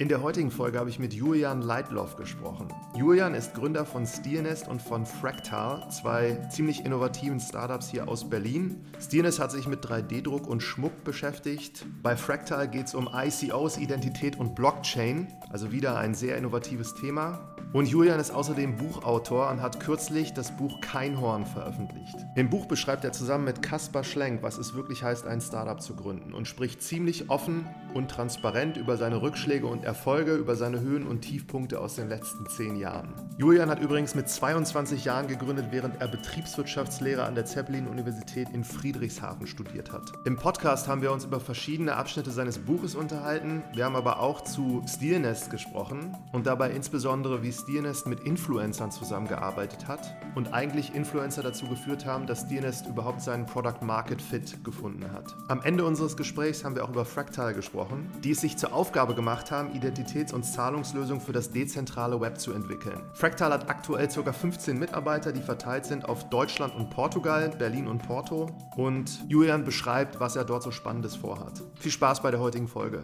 In der heutigen Folge habe ich mit Julian Leitloff gesprochen. Julian ist Gründer von Steernest und von Fractal, zwei ziemlich innovativen Startups hier aus Berlin. Steernest hat sich mit 3D-Druck und Schmuck beschäftigt. Bei Fractal geht es um ICOs, Identität und Blockchain, also wieder ein sehr innovatives Thema. Und Julian ist außerdem Buchautor und hat kürzlich das Buch Keinhorn veröffentlicht. Im Buch beschreibt er zusammen mit Kaspar Schlenk, was es wirklich heißt, ein Startup zu gründen und spricht ziemlich offen und transparent über seine Rückschläge und Erfolge, über seine Höhen und Tiefpunkte aus den letzten zehn Jahren. Julian hat übrigens mit 22 Jahren gegründet, während er Betriebswirtschaftslehre an der Zeppelin-Universität in Friedrichshafen studiert hat. Im Podcast haben wir uns über verschiedene Abschnitte seines Buches unterhalten. Wir haben aber auch zu Steelnest gesprochen und dabei insbesondere, wie Steernest mit Influencern zusammengearbeitet hat und eigentlich Influencer dazu geführt haben, dass Steernest überhaupt seinen Product Market Fit gefunden hat. Am Ende unseres Gesprächs haben wir auch über Fractal gesprochen, die es sich zur Aufgabe gemacht haben, Identitäts- und Zahlungslösungen für das dezentrale Web zu entwickeln. Fractal hat aktuell ca. 15 Mitarbeiter, die verteilt sind auf Deutschland und Portugal, Berlin und Porto. Und Julian beschreibt, was er dort so Spannendes vorhat. Viel Spaß bei der heutigen Folge.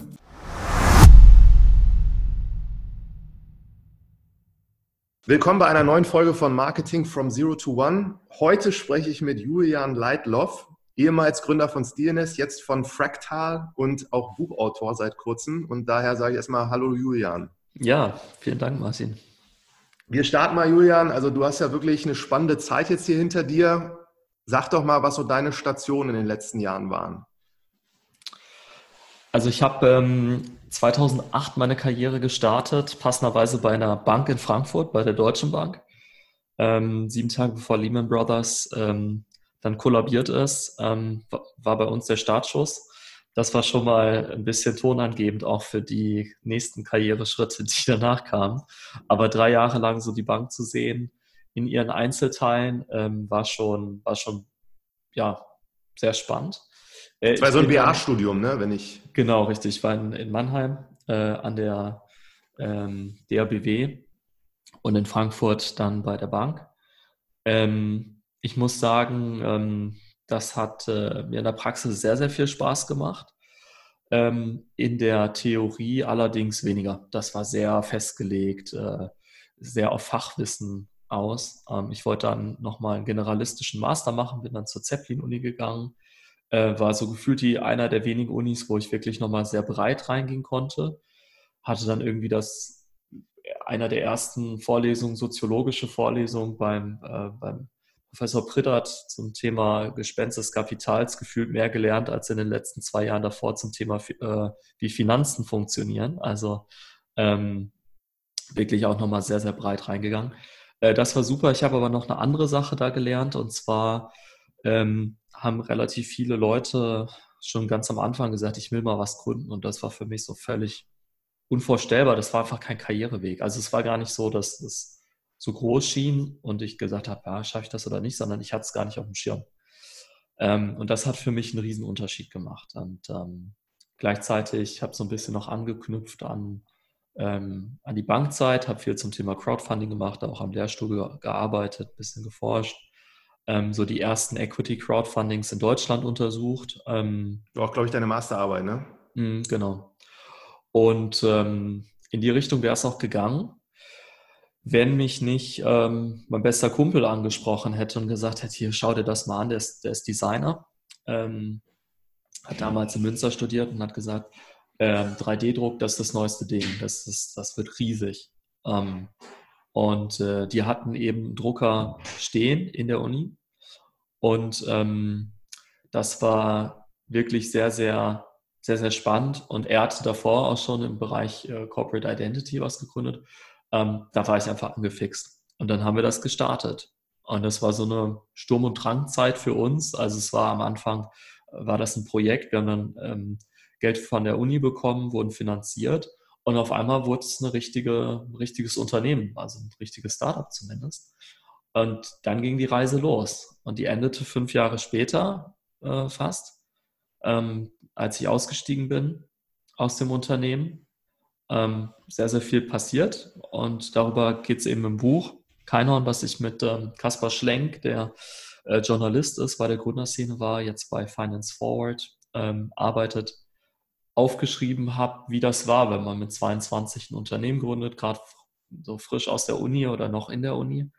Willkommen bei einer neuen Folge von Marketing from Zero to One. Heute spreche ich mit Julian Leitloff, ehemals Gründer von Steelness, jetzt von Fractal und auch Buchautor seit kurzem. Und daher sage ich erstmal Hallo Julian. Ja, vielen Dank, Martin. Wir starten mal, Julian. Also du hast ja wirklich eine spannende Zeit jetzt hier hinter dir. Sag doch mal, was so deine Stationen in den letzten Jahren waren. Also ich habe ähm, 2008 meine Karriere gestartet, passenderweise bei einer Bank in Frankfurt, bei der Deutschen Bank. Ähm, sieben Tage bevor Lehman Brothers ähm, dann kollabiert ist, ähm, war bei uns der Startschuss. Das war schon mal ein bisschen tonangebend auch für die nächsten Karriereschritte, die danach kamen. Aber drei Jahre lang so die Bank zu sehen in ihren Einzelteilen ähm, war schon, war schon ja, sehr spannend. Äh, das war so ein BA-Studium, ne? Wenn ich. Genau, richtig. Ich war in, in Mannheim äh, an der ähm, DRBW und in Frankfurt dann bei der Bank. Ähm, ich muss sagen, ähm, das hat äh, mir in der Praxis sehr, sehr viel Spaß gemacht. Ähm, in der Theorie allerdings weniger. Das war sehr festgelegt, äh, sehr auf Fachwissen aus. Ähm, ich wollte dann nochmal einen generalistischen Master machen, bin dann zur Zeppelin-Uni gegangen äh, war so gefühlt die einer der wenigen Unis, wo ich wirklich nochmal sehr breit reingehen konnte. Hatte dann irgendwie das, einer der ersten Vorlesungen, soziologische Vorlesungen beim, äh, beim Professor Prittert zum Thema Gespenst des Kapitals gefühlt mehr gelernt als in den letzten zwei Jahren davor zum Thema, äh, wie Finanzen funktionieren. Also ähm, wirklich auch nochmal sehr, sehr breit reingegangen. Äh, das war super. Ich habe aber noch eine andere Sache da gelernt und zwar ähm, haben relativ viele Leute schon ganz am Anfang gesagt, ich will mal was gründen. Und das war für mich so völlig unvorstellbar. Das war einfach kein Karriereweg. Also es war gar nicht so, dass es so groß schien und ich gesagt habe, ja, schaffe ich das oder nicht, sondern ich hatte es gar nicht auf dem Schirm. Ähm, und das hat für mich einen riesen Unterschied gemacht. Und ähm, gleichzeitig habe ich so ein bisschen noch angeknüpft an, ähm, an die Bankzeit, habe viel zum Thema Crowdfunding gemacht, auch am Lehrstuhl gearbeitet, bisschen geforscht ähm, so die ersten Equity Crowdfundings in Deutschland untersucht. Ähm, du auch, glaube ich, deine Masterarbeit, ne? Mh, genau. Und ähm, in die Richtung wäre es auch gegangen, wenn mich nicht ähm, mein bester Kumpel angesprochen hätte und gesagt hätte, hier, schau dir das mal an, der ist, der ist Designer. Ähm, hat damals in Münster studiert und hat gesagt, 3D-Druck, ähm, das ist das neueste Ding, das, ist, das wird riesig. Und äh, die hatten eben Drucker stehen in der Uni. Und ähm, das war wirklich sehr, sehr, sehr, sehr spannend. Und er hatte davor auch schon im Bereich äh, Corporate Identity was gegründet. Ähm, da war ich einfach angefixt. Und dann haben wir das gestartet. Und das war so eine Sturm- und Drangzeit für uns. Also es war am Anfang, war das ein Projekt. Wir haben dann ähm, Geld von der Uni bekommen, wurden finanziert. Und auf einmal wurde es eine richtige, ein richtiges Unternehmen, also ein richtiges Startup zumindest. Und dann ging die Reise los. Und die endete fünf Jahre später äh, fast, ähm, als ich ausgestiegen bin aus dem Unternehmen. Ähm, sehr, sehr viel passiert. Und darüber geht es eben im Buch. Keinhorn, was ich mit ähm, Kaspar Schlenk, der äh, Journalist ist, bei der Gründerszene war, jetzt bei Finance Forward ähm, arbeitet aufgeschrieben habe, wie das war, wenn man mit 22 ein Unternehmen gründet, gerade so frisch aus der Uni oder noch in der Uni.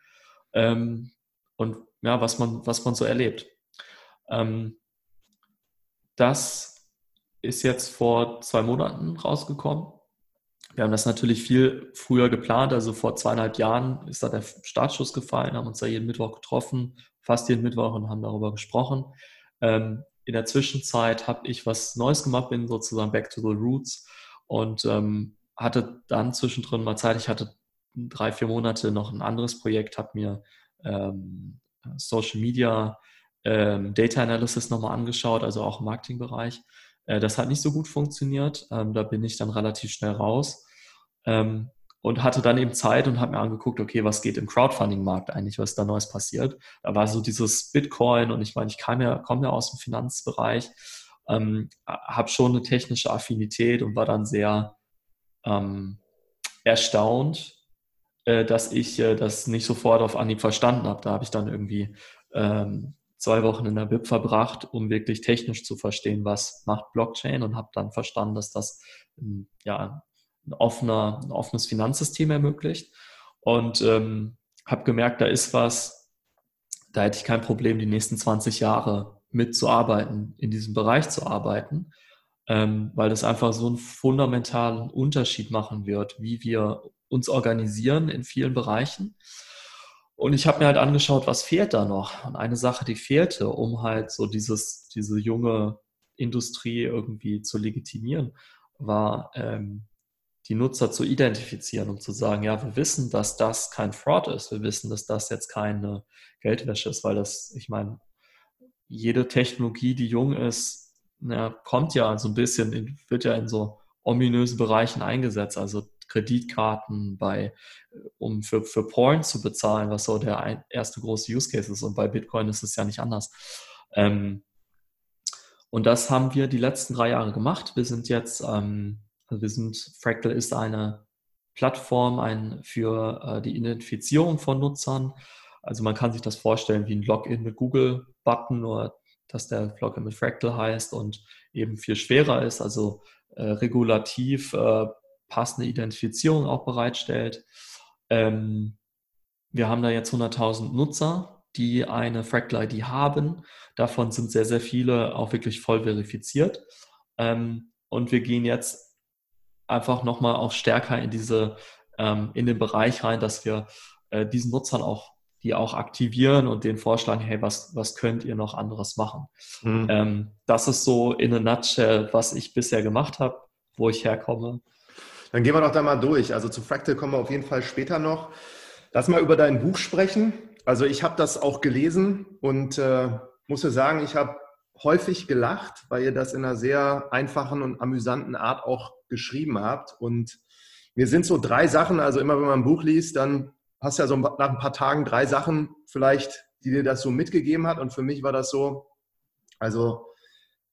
Ähm, und ja, was man, was man so erlebt. Ähm, das ist jetzt vor zwei Monaten rausgekommen. Wir haben das natürlich viel früher geplant, also vor zweieinhalb Jahren ist da der Startschuss gefallen, haben uns da jeden Mittwoch getroffen, fast jeden Mittwoch und haben darüber gesprochen. Ähm, in der Zwischenzeit habe ich was Neues gemacht, bin sozusagen back to the roots und ähm, hatte dann zwischendrin mal Zeit. Ich hatte drei, vier Monate noch ein anderes Projekt, habe mir ähm, Social Media ähm, Data Analysis nochmal angeschaut, also auch im Marketingbereich. Äh, das hat nicht so gut funktioniert. Ähm, da bin ich dann relativ schnell raus ähm, und hatte dann eben Zeit und habe mir angeguckt, okay, was geht im Crowdfunding-Markt eigentlich, was da Neues passiert. Da war so dieses Bitcoin und ich meine, ich kam ja, komme ja aus dem Finanzbereich, ähm, habe schon eine technische Affinität und war dann sehr ähm, erstaunt, äh, dass ich äh, das nicht sofort auf Anhieb verstanden habe. Da habe ich dann irgendwie ähm, zwei Wochen in der BIP verbracht, um wirklich technisch zu verstehen, was macht Blockchain und habe dann verstanden, dass das ähm, ja, ein, offener, ein offenes Finanzsystem ermöglicht. Und ähm, habe gemerkt, da ist was, da hätte ich kein Problem, die nächsten 20 Jahre mitzuarbeiten, in diesem Bereich zu arbeiten, ähm, weil das einfach so einen fundamentalen Unterschied machen wird, wie wir uns organisieren in vielen Bereichen. Und ich habe mir halt angeschaut, was fehlt da noch. Und eine Sache, die fehlte, um halt so dieses, diese junge Industrie irgendwie zu legitimieren, war ähm, die Nutzer zu identifizieren, um zu sagen, ja, wir wissen, dass das kein Fraud ist, wir wissen, dass das jetzt keine Geldwäsche ist, weil das, ich meine, jede Technologie, die jung ist, na, kommt ja so ein bisschen, wird ja in so ominöse Bereichen eingesetzt. Also Kreditkarten, bei, um für, für Porn zu bezahlen, was so der ein, erste große Use Case ist. Und bei Bitcoin ist es ja nicht anders. Ähm, und das haben wir die letzten drei Jahre gemacht. Wir sind jetzt, ähm, also wir sind, Fractal ist eine Plattform ein, für äh, die Identifizierung von Nutzern. Also man kann sich das vorstellen wie ein Login mit Google-Button, nur dass der Login mit Fractal heißt und eben viel schwerer ist, also äh, regulativ äh, passende Identifizierung auch bereitstellt. Ähm, wir haben da jetzt 100.000 Nutzer, die eine Fractal ID haben. Davon sind sehr, sehr viele auch wirklich voll verifiziert. Ähm, und wir gehen jetzt einfach nochmal auch stärker in diese, ähm, in den Bereich rein, dass wir äh, diesen Nutzern auch, die auch aktivieren und denen vorschlagen, hey, was, was könnt ihr noch anderes machen? Mhm. Ähm, das ist so in a nutshell, was ich bisher gemacht habe, wo ich herkomme. Dann gehen wir doch da mal durch. Also zu Fractal kommen wir auf jeden Fall später noch. Lass mal über dein Buch sprechen. Also ich habe das auch gelesen und äh, muss ja sagen, ich habe häufig gelacht, weil ihr das in einer sehr einfachen und amüsanten Art auch geschrieben habt. Und mir sind so drei Sachen, also immer wenn man ein Buch liest, dann hast du ja so nach ein paar Tagen drei Sachen vielleicht, die dir das so mitgegeben hat. Und für mich war das so, also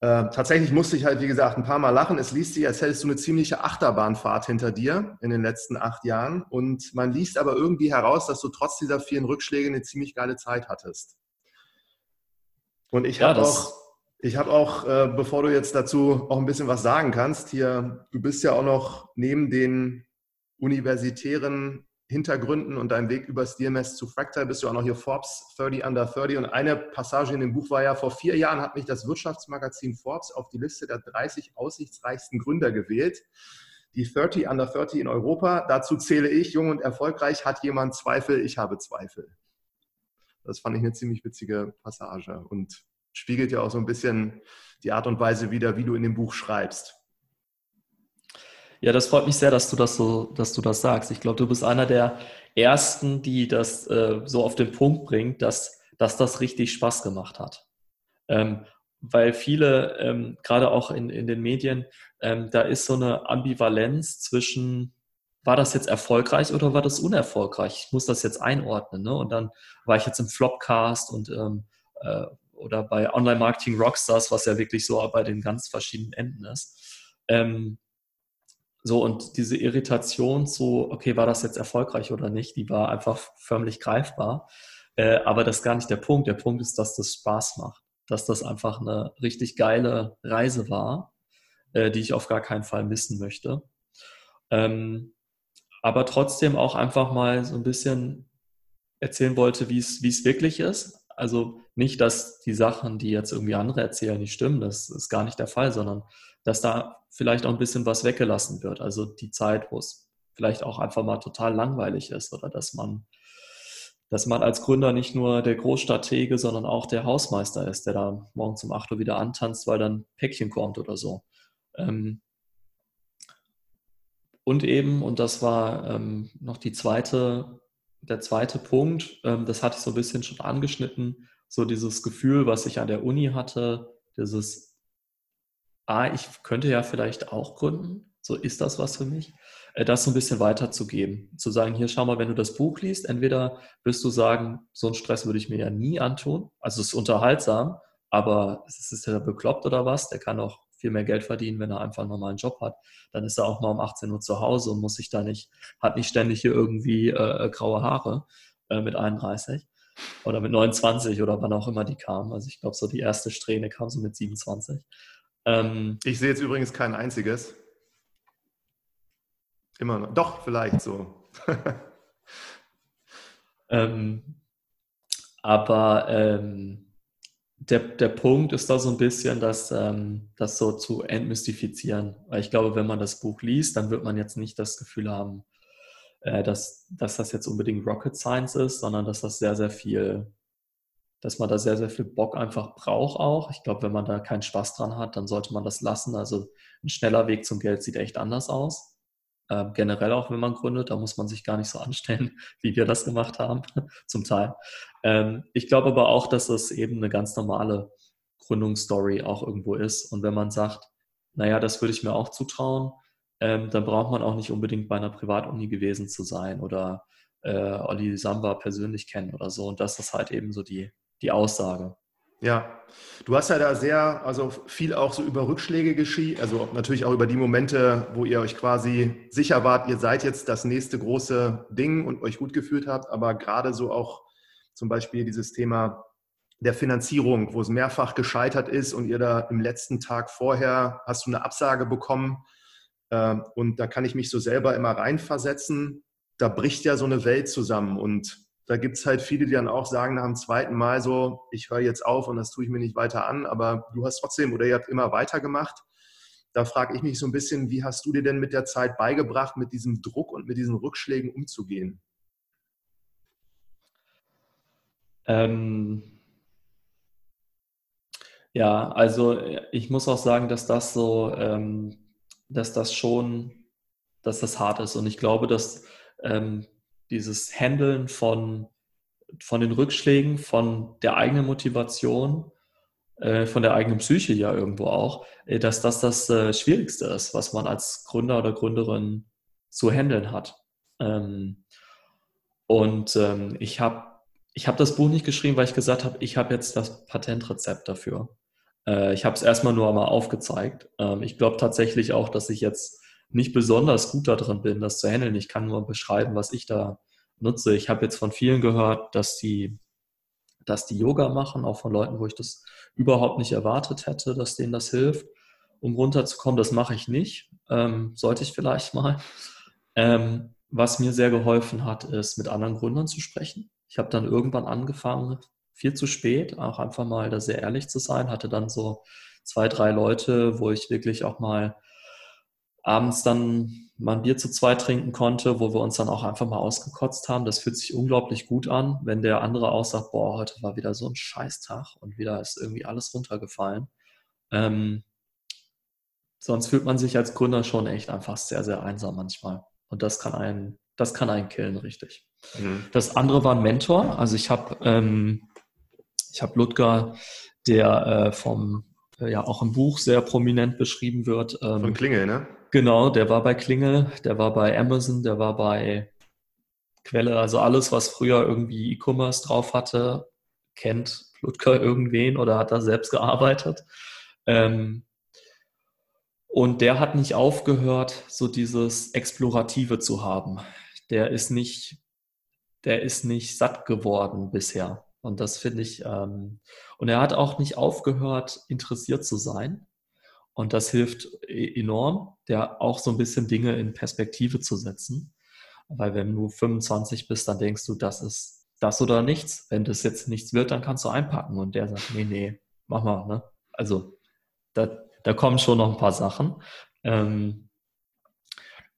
äh, tatsächlich musste ich halt, wie gesagt, ein paar Mal lachen. Es liest sich, als hättest du eine ziemliche Achterbahnfahrt hinter dir in den letzten acht Jahren. Und man liest aber irgendwie heraus, dass du trotz dieser vielen Rückschläge eine ziemlich geile Zeit hattest. Und ich ja, habe auch, ich habe auch, äh, bevor du jetzt dazu auch ein bisschen was sagen kannst, hier, du bist ja auch noch neben den universitären Hintergründen und deinem Weg übers DMS zu Fractal bist du auch noch hier Forbes 30 Under 30. Und eine Passage in dem Buch war ja, vor vier Jahren hat mich das Wirtschaftsmagazin Forbes auf die Liste der 30 aussichtsreichsten Gründer gewählt. Die 30 Under 30 in Europa. Dazu zähle ich, jung und erfolgreich. Hat jemand Zweifel? Ich habe Zweifel. Das fand ich eine ziemlich witzige Passage und spiegelt ja auch so ein bisschen die Art und Weise wider, wie du in dem Buch schreibst. Ja, das freut mich sehr, dass du das so, dass du das sagst. Ich glaube, du bist einer der ersten, die das äh, so auf den Punkt bringt, dass, dass das richtig Spaß gemacht hat. Ähm, weil viele, ähm, gerade auch in, in den Medien, ähm, da ist so eine Ambivalenz zwischen, war das jetzt erfolgreich oder war das unerfolgreich? Ich muss das jetzt einordnen. Ne? Und dann war ich jetzt im Flopcast und ähm, äh, oder bei Online Marketing Rockstars, was ja wirklich so bei den ganz verschiedenen Enden ist. Ähm, so, und diese Irritation zu, okay, war das jetzt erfolgreich oder nicht, die war einfach förmlich greifbar. Äh, aber das ist gar nicht der Punkt. Der Punkt ist, dass das Spaß macht. Dass das einfach eine richtig geile Reise war. äh, die ich auf gar keinen Fall missen möchte. Ähm, aber trotzdem auch einfach mal so ein bisschen erzählen wollte, wie es wirklich ist. Also nicht, dass die Sachen, die jetzt irgendwie andere erzählen, nicht stimmen, das ist gar nicht der Fall, sondern dass da vielleicht auch ein bisschen was weggelassen wird. Also die Zeit, wo es vielleicht auch einfach mal total langweilig ist oder dass man, dass man als Gründer nicht nur der Großstratege, sondern auch der Hausmeister ist, der da morgen zum 8 Uhr wieder antanzt, weil dann Päckchen kommt oder so. Ähm, und eben, und das war ähm, noch die zweite, der zweite Punkt, ähm, das hatte ich so ein bisschen schon angeschnitten, so dieses Gefühl, was ich an der Uni hatte, dieses, ah, ich könnte ja vielleicht auch gründen, so ist das was für mich, äh, das so ein bisschen weiterzugeben. Zu sagen, hier schau mal, wenn du das Buch liest, entweder wirst du sagen, so einen Stress würde ich mir ja nie antun, also es ist unterhaltsam, aber es ist ja bekloppt oder was, der kann auch viel mehr Geld verdienen, wenn er einfach einen normalen Job hat. Dann ist er auch mal um 18 Uhr zu Hause und muss sich da nicht, hat nicht ständig hier irgendwie äh, graue Haare äh, mit 31 oder mit 29 oder wann auch immer die kamen. Also ich glaube, so die erste Strähne kam so mit 27. Ähm, ich sehe jetzt übrigens kein einziges. Immer noch. Doch, vielleicht so. ähm, aber ähm, der, der Punkt ist da so ein bisschen, dass, ähm, das so zu entmystifizieren. Weil ich glaube, wenn man das Buch liest, dann wird man jetzt nicht das Gefühl haben, äh, dass, dass das jetzt unbedingt Rocket Science ist, sondern dass das sehr, sehr viel, dass man da sehr, sehr viel Bock einfach braucht auch. Ich glaube, wenn man da keinen Spaß dran hat, dann sollte man das lassen. Also ein schneller Weg zum Geld sieht echt anders aus. Äh, generell auch, wenn man gründet, da muss man sich gar nicht so anstellen, wie wir das gemacht haben, zum Teil. Ähm, ich glaube aber auch, dass das eben eine ganz normale Gründungsstory auch irgendwo ist. Und wenn man sagt, naja, das würde ich mir auch zutrauen, ähm, dann braucht man auch nicht unbedingt bei einer Privatuni gewesen zu sein oder äh, Olli Samba persönlich kennen oder so. Und das ist halt eben so die, die Aussage. Ja, du hast ja da sehr, also viel auch so über Rückschläge geschrieben, also natürlich auch über die Momente, wo ihr euch quasi sicher wart, ihr seid jetzt das nächste große Ding und euch gut gefühlt habt, aber gerade so auch zum Beispiel dieses Thema der Finanzierung, wo es mehrfach gescheitert ist und ihr da im letzten Tag vorher hast du eine Absage bekommen ähm, und da kann ich mich so selber immer reinversetzen. Da bricht ja so eine Welt zusammen und da gibt es halt viele, die dann auch sagen nach dem zweiten Mal so, ich höre jetzt auf und das tue ich mir nicht weiter an, aber du hast trotzdem oder ihr habt immer weitergemacht. Da frage ich mich so ein bisschen, wie hast du dir denn mit der Zeit beigebracht, mit diesem Druck und mit diesen Rückschlägen umzugehen? Ähm, ja, also ich muss auch sagen, dass das so, ähm, dass das schon, dass das hart ist. Und ich glaube, dass ähm, dieses Handeln von, von den Rückschlägen, von der eigenen Motivation, äh, von der eigenen Psyche ja irgendwo auch, äh, dass das das äh, Schwierigste ist, was man als Gründer oder Gründerin zu handeln hat. Ähm, und ähm, ich habe ich hab das Buch nicht geschrieben, weil ich gesagt habe, ich habe jetzt das Patentrezept dafür. ich habe es erstmal nur einmal aufgezeigt. Ähm, ich glaube tatsächlich auch, dass ich jetzt nicht besonders gut darin bin, das zu handeln. Ich kann nur beschreiben, was ich da nutze. Ich habe jetzt von vielen gehört, dass die, dass die Yoga machen, auch von Leuten, wo ich das überhaupt nicht erwartet hätte, dass denen das hilft, um runterzukommen. Das mache ich nicht. Ähm, sollte ich vielleicht mal. Ähm, was mir sehr geholfen hat, ist, mit anderen Gründern zu sprechen. Ich habe dann irgendwann angefangen, viel zu spät, auch einfach mal da sehr ehrlich zu sein, hatte dann so zwei, drei Leute, wo ich wirklich auch mal abends dann mal ein Bier zu zweit trinken konnte, wo wir uns dann auch einfach mal ausgekotzt haben. Das fühlt sich unglaublich gut an, wenn der andere auch sagt, boah, heute war wieder so ein Scheißtag und wieder ist irgendwie alles runtergefallen. Ähm, sonst fühlt man sich als Gründer schon echt einfach sehr, sehr einsam manchmal. Und das kann einen, das kann einen killen, richtig. Mhm. Das andere war ein Mentor. Also ich habe ähm, ich habe Ludger, der äh, vom ja auch im Buch sehr prominent beschrieben wird. Ähm, Von Klingel, ne? Genau, der war bei Klingel, der war bei Amazon, der war bei Quelle, also alles, was früher irgendwie E-Commerce drauf hatte, kennt Ludger irgendwen oder hat da selbst gearbeitet. Ähm, und der hat nicht aufgehört, so dieses Explorative zu haben. Der ist nicht, der ist nicht satt geworden bisher. Und das finde ich, ähm, und er hat auch nicht aufgehört, interessiert zu sein. Und das hilft e-, enorm, der auch so ein bisschen Dinge in Perspektive zu setzen. Weil wenn du 25 bist, dann denkst du, das ist das oder nichts. Wenn das jetzt nichts wird, dann kannst du einpacken. Und der sagt, nee, nee, mach mal. Ne? Also da, da kommen schon noch ein paar Sachen. Ähm,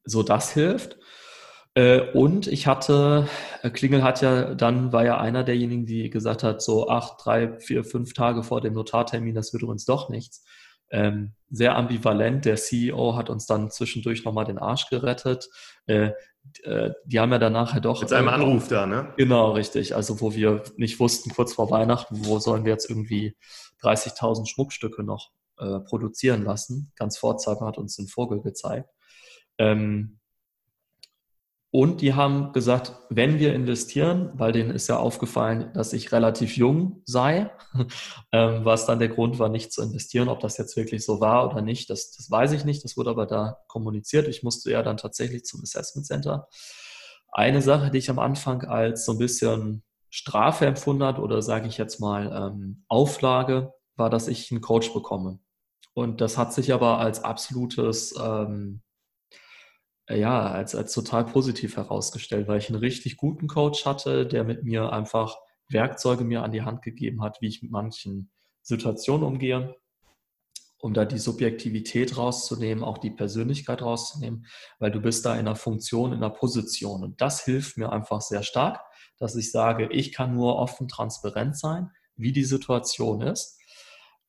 so, das hilft. Äh, und ich hatte, äh, Klingel hat ja dann, war ja einer derjenigen, die gesagt hat, so acht, drei, vier, fünf Tage vor dem Notartermin, das wird uns doch nichts. Ähm, sehr ambivalent. Der CEO hat uns dann zwischendurch nochmal den Arsch gerettet. Äh, äh, die haben ja danach ja doch. Mit seinem Anruf da, ne? Genau, richtig. Also, wo wir nicht wussten, kurz vor Weihnachten, wo sollen wir jetzt irgendwie 30.000 Schmuckstücke noch äh, produzieren lassen. Ganz Pforzheim hat uns den Vogel gezeigt. Ähm, und die haben gesagt, wenn wir investieren, weil denen ist ja aufgefallen, dass ich relativ jung sei, ähm, was dann der Grund war, nicht zu investieren. Ob das jetzt wirklich so war oder nicht, das, das weiß ich nicht. Das wurde aber da kommuniziert. Ich musste ja dann tatsächlich zum Assessment Center. Eine Sache, die ich am Anfang als so ein bisschen Strafe empfunden hat oder sage ich jetzt mal ähm, Auflage, war, dass ich einen Coach bekomme. Und das hat sich aber als absolutes ähm, ja, als, als total positiv herausgestellt, weil ich einen richtig guten Coach hatte, der mit mir einfach Werkzeuge mir an die Hand gegeben hat, wie ich mit manchen Situationen umgehe, um da die Subjektivität rauszunehmen, auch die Persönlichkeit rauszunehmen, weil du bist da in einer Funktion, in einer Position. Und das hilft mir einfach sehr stark, dass ich sage, ich kann nur offen, transparent sein, wie die Situation ist.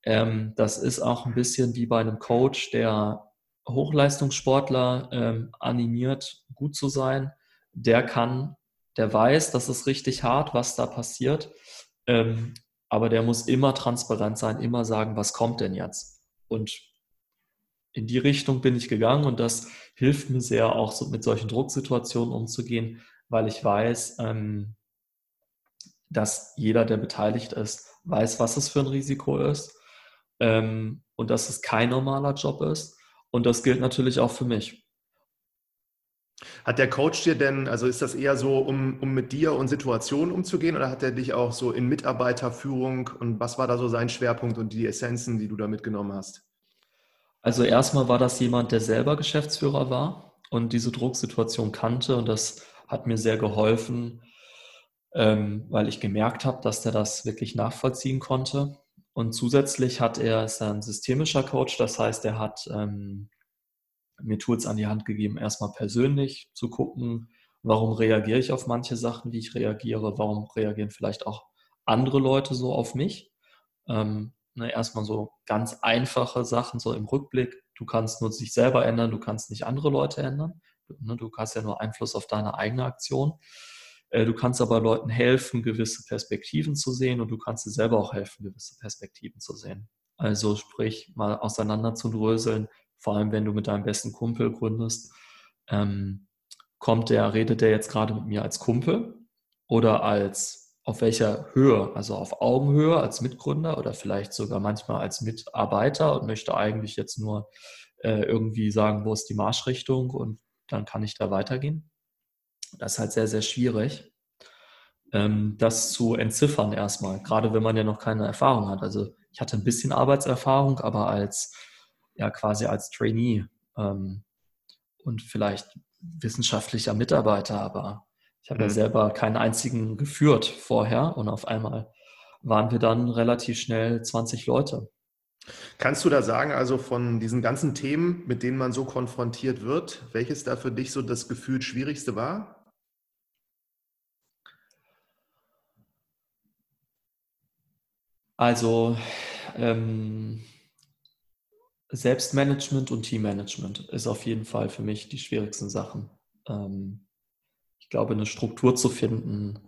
Ähm, das ist auch ein bisschen wie bei einem Coach, der Hochleistungssportler ähm, animiert, gut zu sein, der kann, der weiß, das ist richtig hart, was da passiert, ähm, aber der muss immer transparent sein, immer sagen, was kommt denn jetzt? Und in die Richtung bin ich gegangen und das hilft mir sehr, auch so mit solchen Drucksituationen umzugehen, weil ich weiß, ähm, dass jeder, der beteiligt ist, weiß, was es für ein Risiko ist ähm, und dass es kein normaler Job ist und das gilt natürlich auch für mich. Hat der Coach dir denn, also ist das eher so, um, um mit dir und Situationen umzugehen oder hat er dich auch so in Mitarbeiterführung und was war da so sein Schwerpunkt und die Essenzen, die du da mitgenommen hast? Also erstmal war das jemand, der selber Geschäftsführer war und diese Drucksituation kannte und das hat mir sehr geholfen, ähm, weil ich gemerkt habe, dass der das wirklich nachvollziehen konnte. Und zusätzlich hat er, ist er ein systemischer Coach, das heißt, er hat ähm, mir Tools an die Hand gegeben, erstmal persönlich zu gucken, warum reagiere ich auf manche Sachen, wie ich reagiere, warum reagieren vielleicht auch andere Leute so auf mich. Ähm, ne, erstmal so ganz einfache Sachen, so im Rückblick. Du kannst nur sich selber ändern, du kannst nicht andere Leute ändern. Ne, du hast ja nur Einfluss auf deine eigene Aktion. Äh, du kannst aber Leuten helfen, gewisse Perspektiven zu sehen und du kannst dir selber auch helfen, gewisse Perspektiven zu sehen. Also sprich, mal auseinander zu dröseln, vor allem wenn du mit deinem besten Kumpel gründest. Ähm, kommt der, redet der jetzt gerade mit mir als Kumpel oder als auf welcher Höhe, also auf Augenhöhe als Mitgründer oder vielleicht sogar manchmal als Mitarbeiter und möchte eigentlich jetzt nur äh, irgendwie sagen, wo ist die Marschrichtung und dann kann ich da weitergehen. Das ist halt sehr, sehr schwierig, ähm, das zu entziffern erstmal, gerade wenn man ja noch keine Erfahrung hat. Also ich hatte ein bisschen Arbeitserfahrung, aber als ja quasi als Trainee ähm, und vielleicht wissenschaftlicher Mitarbeiter, aber ich habe mhm. ja selber keinen einzigen geführt vorher und auf einmal waren wir dann relativ schnell 20 Leute. Kannst du da sagen, also von diesen ganzen Themen, mit denen man so konfrontiert wird, welches da für dich so das gefühlt schwierigste war? Also ähm, Selbstmanagement und Teammanagement ist auf jeden Fall für mich die schwierigsten Sachen. Ähm, ich glaube, eine Struktur zu finden,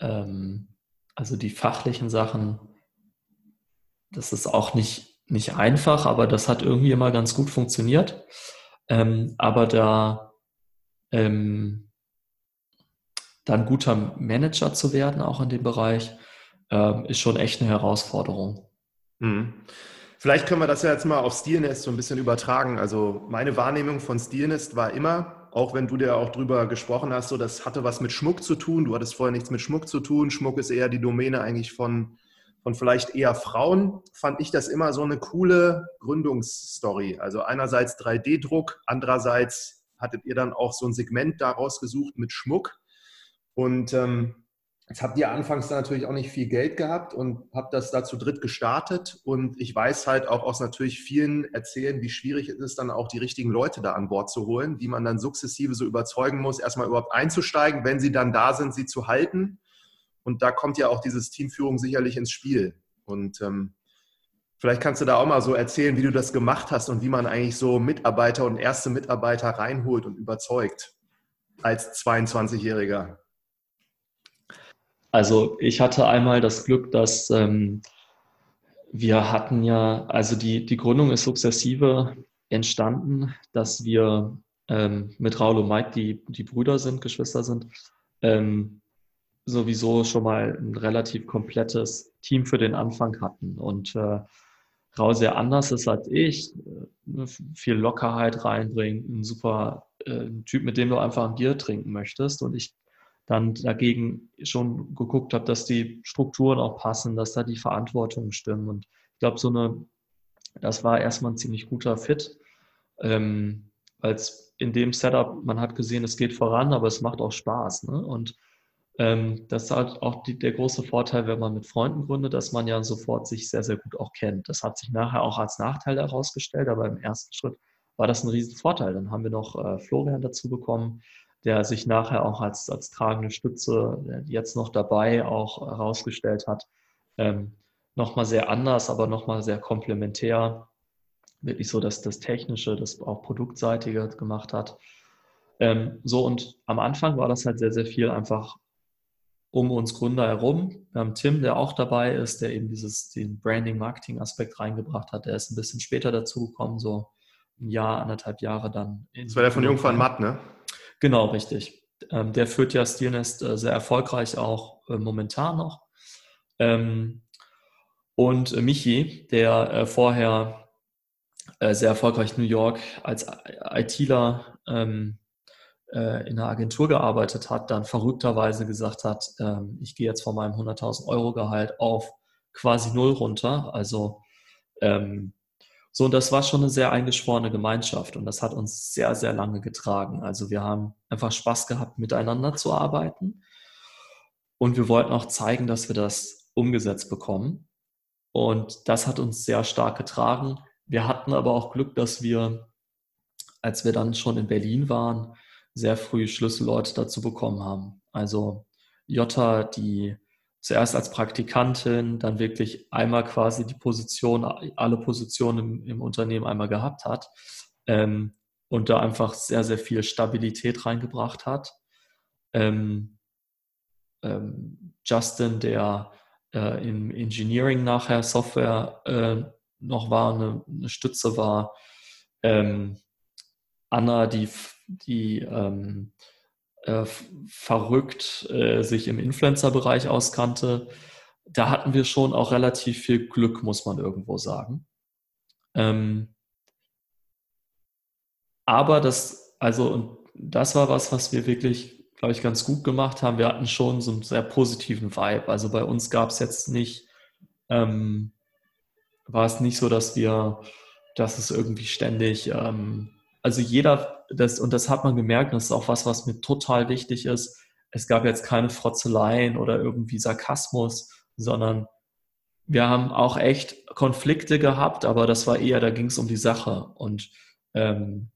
ähm, also die fachlichen Sachen, das ist auch nicht, nicht einfach, aber das hat irgendwie immer ganz gut funktioniert. Ähm, aber da ähm, dann guter Manager zu werden, auch in dem Bereich, ähm, ist schon echt eine Herausforderung. Mhm. Vielleicht können wir das ja jetzt mal auf Stilnest so ein bisschen übertragen. Also meine Wahrnehmung von Stilnest war immer, auch wenn du dir auch drüber gesprochen hast, so das hatte was mit Schmuck zu tun. Du hattest vorher nichts mit Schmuck zu tun. Schmuck ist eher die Domäne eigentlich von, von vielleicht eher Frauen, fand ich das immer so eine coole Gründungsstory. Also einerseits 3D-Druck, andererseits hattet ihr dann auch so ein Segment daraus gesucht mit Schmuck. Und ähm, Jetzt habt ihr anfangs da natürlich auch nicht viel Geld gehabt und habt das da zu dritt gestartet. Und ich weiß halt auch aus natürlich vielen Erzählen, wie schwierig es ist, dann auch die richtigen Leute da an Bord zu holen, die man dann sukzessive so überzeugen muss, erstmal überhaupt einzusteigen, wenn sie dann da sind, sie zu halten. Und da kommt ja auch dieses Teamführung sicherlich ins Spiel. Und ähm, vielleicht kannst du da auch mal so erzählen, wie du das gemacht hast und wie man eigentlich so Mitarbeiter und erste Mitarbeiter reinholt und überzeugt als 22-Jähriger. Also ich hatte einmal das Glück, dass ähm, wir hatten ja, also die, die Gründung ist sukzessive entstanden, dass wir ähm, mit Raul und Mike, die, die Brüder sind, Geschwister sind, ähm, sowieso schon mal ein relativ komplettes Team für den Anfang hatten. Und äh, Raul sehr anders ist als ich, äh, viel Lockerheit reinbringt, ein super äh, Typ, mit dem du einfach ein Bier trinken möchtest. Und ich dann dagegen schon geguckt habe, dass die Strukturen auch passen, dass da die Verantwortungen stimmen. Und ich glaube, so eine, das war erstmal ein ziemlich guter Fit, ähm, weil in dem Setup, man hat gesehen, es geht voran, aber es macht auch Spaß. Ne? Und ähm, das ist halt auch die, der große Vorteil, wenn man mit Freunden gründet, dass man ja sofort sich sehr, sehr gut auch kennt. Das hat sich nachher auch als Nachteil herausgestellt, aber im ersten Schritt war das ein Riesenvorteil. Dann haben wir noch äh, Florian dazu bekommen, der sich nachher auch als, als tragende Stütze jetzt noch dabei auch herausgestellt hat. Ähm, nochmal sehr anders, aber nochmal sehr komplementär. Wirklich so, dass das Technische, das auch Produktseitige gemacht hat. Ähm, so und am Anfang war das halt sehr, sehr viel einfach um uns Gründer herum. Wir haben Tim, der auch dabei ist, der eben dieses, den Branding-Marketing-Aspekt reingebracht hat. Der ist ein bisschen später dazugekommen, so ein Jahr, anderthalb Jahre dann. das war der von Jungfern Matt, ne? Genau, richtig. Ähm, der führt ja Steelnest äh, sehr erfolgreich auch äh, momentan noch. Ähm, und äh, Michi, der äh, vorher äh, sehr erfolgreich in New York als ITler ähm, äh, in einer Agentur gearbeitet hat, dann verrückterweise gesagt hat, ähm, ich gehe jetzt von meinem 100.000 Euro Gehalt auf quasi null runter. Also ähm, so, und das war schon eine sehr eingeschworene Gemeinschaft und das hat uns sehr, sehr lange getragen. Also wir haben einfach Spaß gehabt, miteinander zu arbeiten und wir wollten auch zeigen, dass wir das umgesetzt bekommen. Und das hat uns sehr stark getragen. Wir hatten aber auch Glück, dass wir, als wir dann schon in Berlin waren, sehr früh Schlüsselleute dazu bekommen haben. Also Jutta, die zuerst als Praktikantin, dann wirklich einmal quasi die Position, alle Positionen im, im Unternehmen einmal gehabt hat ähm, und da einfach sehr, sehr viel Stabilität reingebracht hat. Ähm, ähm, Justin, der äh, im Engineering nachher Software äh, noch war, eine, eine Stütze war. Ähm, Anna, die, die ähm, äh, verrückt äh, sich im Influencer-Bereich auskannte, da hatten wir schon auch relativ viel Glück, muss man irgendwo sagen. Ähm, aber das, also, und das war was, was wir wirklich, glaube ich, ganz gut gemacht haben. Wir hatten schon so einen sehr positiven Vibe. Also bei uns gab es jetzt nicht, ähm, war es nicht so, dass wir, dass es irgendwie ständig, ähm, also jeder das, und das hat man gemerkt, das ist auch was, was mir total wichtig ist. Es gab jetzt keine Frotzeleien oder irgendwie Sarkasmus, sondern wir haben auch echt Konflikte gehabt, aber das war eher, da ging es um die Sache. Und, ähm,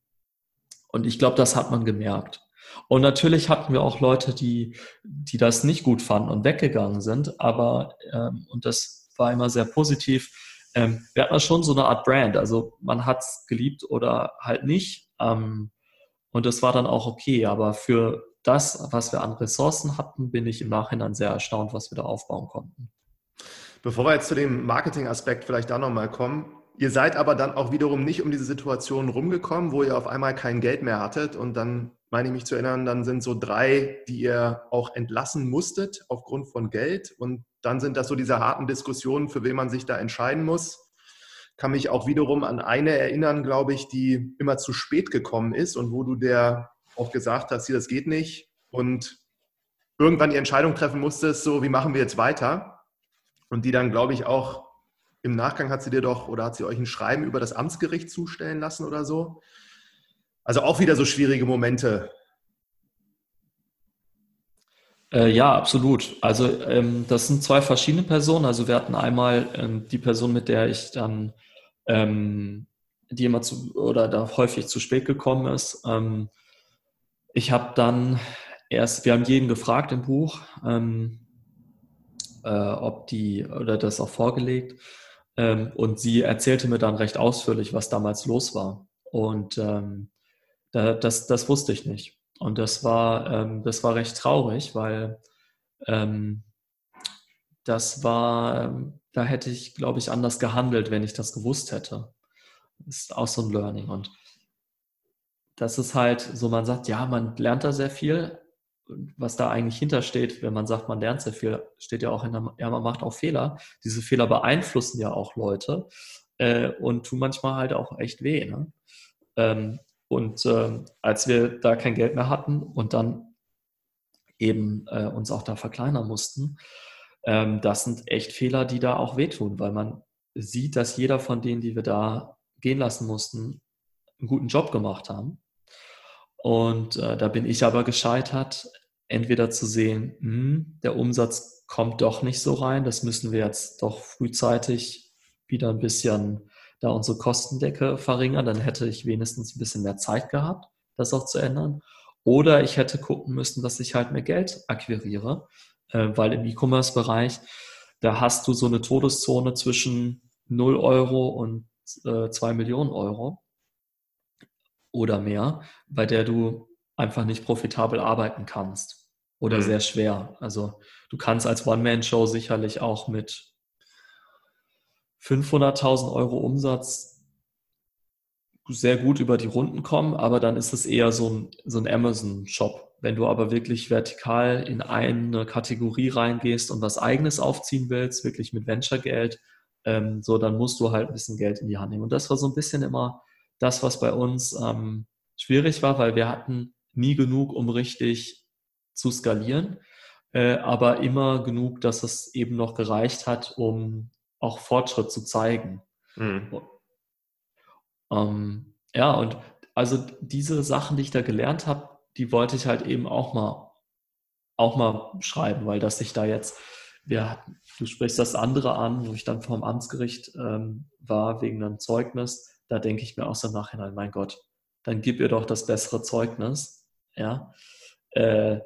und ich glaube, das hat man gemerkt. Und natürlich hatten wir auch Leute, die, die das nicht gut fanden und weggegangen sind, aber, ähm, und das war immer sehr positiv, ähm, wir hatten schon so eine Art Brand. Also man hat es geliebt oder halt nicht. Ähm, und das war dann auch okay. Aber für das, was wir an Ressourcen hatten, bin ich im Nachhinein sehr erstaunt, was wir da aufbauen konnten. Bevor wir jetzt zu dem Marketing-Aspekt vielleicht da nochmal kommen, ihr seid aber dann auch wiederum nicht um diese Situation rumgekommen, wo ihr auf einmal kein Geld mehr hattet und dann meine ich mich zu erinnern, dann sind so drei, die ihr auch entlassen musstet aufgrund von Geld und dann sind das so diese harten Diskussionen, für wen man sich da entscheiden muss kann mich auch wiederum an eine erinnern, glaube ich, die immer zu spät gekommen ist und wo du der auch gesagt hast, hier, das geht nicht und irgendwann die Entscheidung treffen musstest, so, wie machen wir jetzt weiter? und die dann, glaube ich, auch im Nachgang hat sie dir doch oder hat sie euch ein Schreiben über das Amtsgericht zustellen lassen oder so. Also auch wieder so schwierige Momente. Äh, ja, absolut. Also ähm, das sind zwei verschiedene Personen. Also wir hatten einmal ähm, die Person, mit der ich dann, ähm, die immer zu oder da häufig zu spät gekommen ist. Ähm, ich habe dann erst, wir haben jeden gefragt im Buch, ähm, äh, ob die oder das auch vorgelegt. Ähm, und sie erzählte mir dann recht ausführlich, was damals los war. Und da, das, das wusste ich nicht. Und das war, ähm, das war recht traurig, weil ähm, das war, ähm, da hätte ich, glaube ich, anders gehandelt, wenn ich das gewusst hätte. Das ist auch so ein Learning. Und das ist halt so, man sagt, ja, man lernt da sehr viel. Was da eigentlich hintersteht, wenn man sagt, man lernt sehr viel, steht ja auch in der, ja, man macht auch Fehler. Diese Fehler beeinflussen ja auch Leute äh, und tun manchmal halt auch echt weh. Ne? Ähm, und äh, als wir da kein Geld mehr hatten und dann eben äh, uns auch da verkleinern mussten, ähm, das sind echt Fehler, die da auch wehtun, weil man sieht, dass jeder von denen, die wir da gehen lassen mussten, einen guten Job gemacht haben. Und äh, da bin ich aber gescheitert, entweder zu sehen, hm, der Umsatz kommt doch nicht so rein, das müssen wir jetzt doch frühzeitig wieder ein bisschen da unsere Kostendecke verringern, dann hätte ich wenigstens ein bisschen mehr Zeit gehabt, das auch zu ändern. Oder ich hätte gucken müssen, dass ich halt mehr Geld akquiriere, äh, weil im E-Commerce-Bereich, da hast du so eine Todeszone zwischen 0 Euro und äh, 2 Millionen Euro oder mehr, bei der du einfach nicht profitabel arbeiten kannst oder mhm. sehr schwer. Also du kannst als One-Man-Show sicherlich auch mit 500.000 Euro Umsatz sehr gut über die Runden kommen, aber dann ist es eher so ein, so ein Amazon-Shop. Wenn du aber wirklich vertikal in eine Kategorie reingehst und was eigenes aufziehen willst, wirklich mit Venture-Geld, ähm, so dann musst du halt ein bisschen Geld in die Hand nehmen. Und das war so ein bisschen immer das, was bei uns ähm, schwierig war, weil wir hatten nie genug, um richtig zu skalieren, äh, aber immer genug, dass es eben noch gereicht hat, um auch Fortschritt zu zeigen. Mhm. Ähm, ja, und also diese Sachen, die ich da gelernt habe, die wollte ich halt eben auch mal, auch mal schreiben, weil dass ich da jetzt, ja, du sprichst das andere an, wo ich dann vom Amtsgericht ähm, war wegen einem Zeugnis, da denke ich mir auch so im Nachhinein, mein Gott, dann gib ihr doch das bessere Zeugnis, ja. Äh,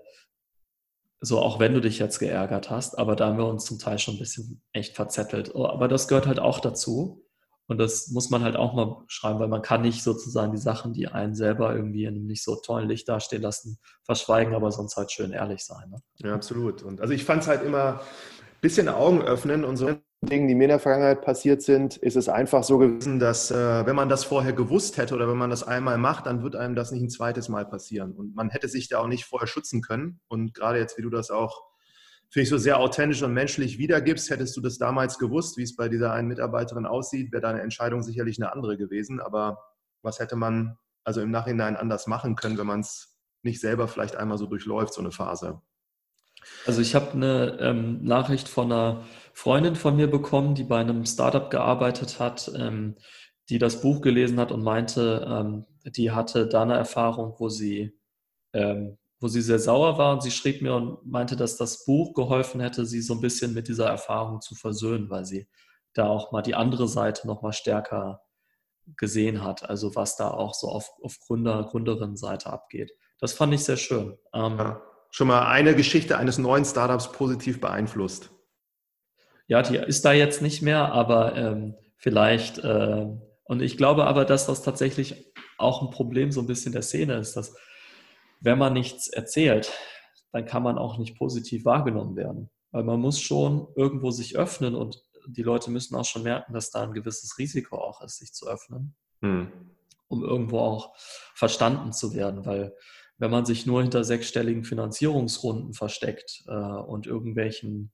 so, auch wenn du dich jetzt geärgert hast, aber da haben wir uns zum Teil schon ein bisschen echt verzettelt. Oh, aber das gehört halt auch dazu. Und das muss man halt auch mal schreiben, weil man kann nicht sozusagen die Sachen, die einen selber irgendwie in einem nicht so tollen Licht dastehen lassen, verschweigen, aber sonst halt schön ehrlich sein. Ne? Ja, absolut. Und also ich fand es halt immer bisschen Augen öffnen und so Dingen, die mir in der Vergangenheit passiert sind, ist es einfach so gewesen, dass äh, wenn man das vorher gewusst hätte oder wenn man das einmal macht, dann wird einem das nicht ein zweites Mal passieren. Und man hätte sich da auch nicht vorher schützen können. Und gerade jetzt, wie du das auch, finde ich, so sehr authentisch und menschlich wiedergibst, hättest du das damals gewusst, wie es bei dieser einen Mitarbeiterin aussieht, wäre deine Entscheidung sicherlich eine andere gewesen. Aber was hätte man also im Nachhinein anders machen können, wenn man es nicht selber vielleicht einmal so durchläuft, so eine Phase? Also ich habe eine ähm, Nachricht von einer Freundin von mir bekommen, die bei einem Startup gearbeitet hat, ähm, die das Buch gelesen hat und meinte, ähm, die hatte da eine Erfahrung, wo sie, ähm, wo sie sehr sauer war und sie schrieb mir und meinte, dass das Buch geholfen hätte, sie so ein bisschen mit dieser Erfahrung zu versöhnen, weil sie da auch mal die andere Seite noch mal stärker gesehen hat, also was da auch so auf, auf Gründer, Gründerinnen-Seite abgeht. Das fand ich sehr schön. Ähm, ja schon mal eine Geschichte eines neuen Startups positiv beeinflusst? Ja, die ist da jetzt nicht mehr, aber ähm, vielleicht, äh, und ich glaube aber, dass das tatsächlich auch ein Problem so ein bisschen der Szene ist, dass wenn man nichts erzählt, dann kann man auch nicht positiv wahrgenommen werden. Weil man muss schon irgendwo sich öffnen und die Leute müssen auch schon merken, dass da ein gewisses Risiko auch ist, sich zu öffnen, hm. um irgendwo auch verstanden zu werden. Weil wenn man sich nur hinter sechsstelligen Finanzierungsrunden versteckt äh, und irgendwelchen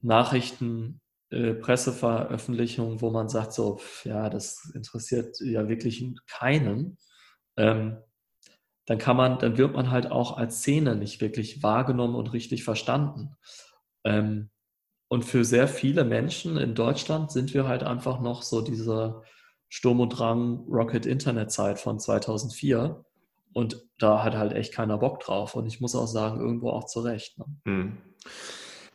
Nachrichten, äh, Presseveröffentlichungen, wo man sagt, so, ja, das interessiert ja wirklich keinen, ähm, dann kann man, dann wird man halt auch als Szene nicht wirklich wahrgenommen und richtig verstanden. Ähm, und für sehr viele Menschen in Deutschland sind wir halt einfach noch so diese Sturm- und Drang Rocket-Internet-Zeit von 2004. Und da hat halt echt keiner Bock drauf. Und ich muss auch sagen, irgendwo auch zurecht. Ne? Hm.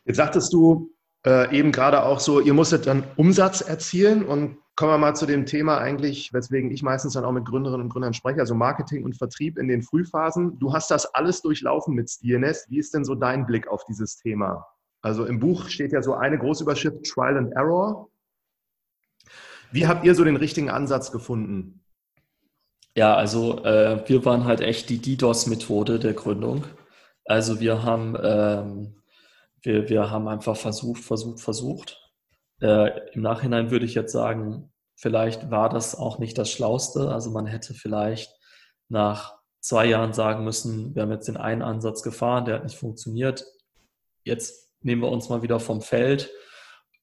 Jetzt sagtest du äh, eben gerade auch so, ihr musstet dann Umsatz erzielen und kommen wir mal zu dem Thema eigentlich, weswegen ich meistens dann auch mit Gründerinnen und Gründern spreche, also Marketing und Vertrieb in den Frühphasen. Du hast das alles durchlaufen mit DNS. Wie ist denn so dein Blick auf dieses Thema? Also im Buch steht ja so eine große Überschrift Trial and Error. Wie habt ihr so den richtigen Ansatz gefunden? Ja, also äh, wir waren halt echt die DDoS-Methode der Gründung. Also wir haben, ähm, wir, wir haben einfach versucht, versucht, versucht äh, Im Nachhinein würde ich jetzt sagen, vielleicht war das auch nicht das Schlauste. Also man hätte vielleicht nach zwei Jahren sagen müssen, wir haben jetzt den einen Ansatz gefahren, der hat nicht funktioniert. Jetzt nehmen wir uns mal wieder vom Feld,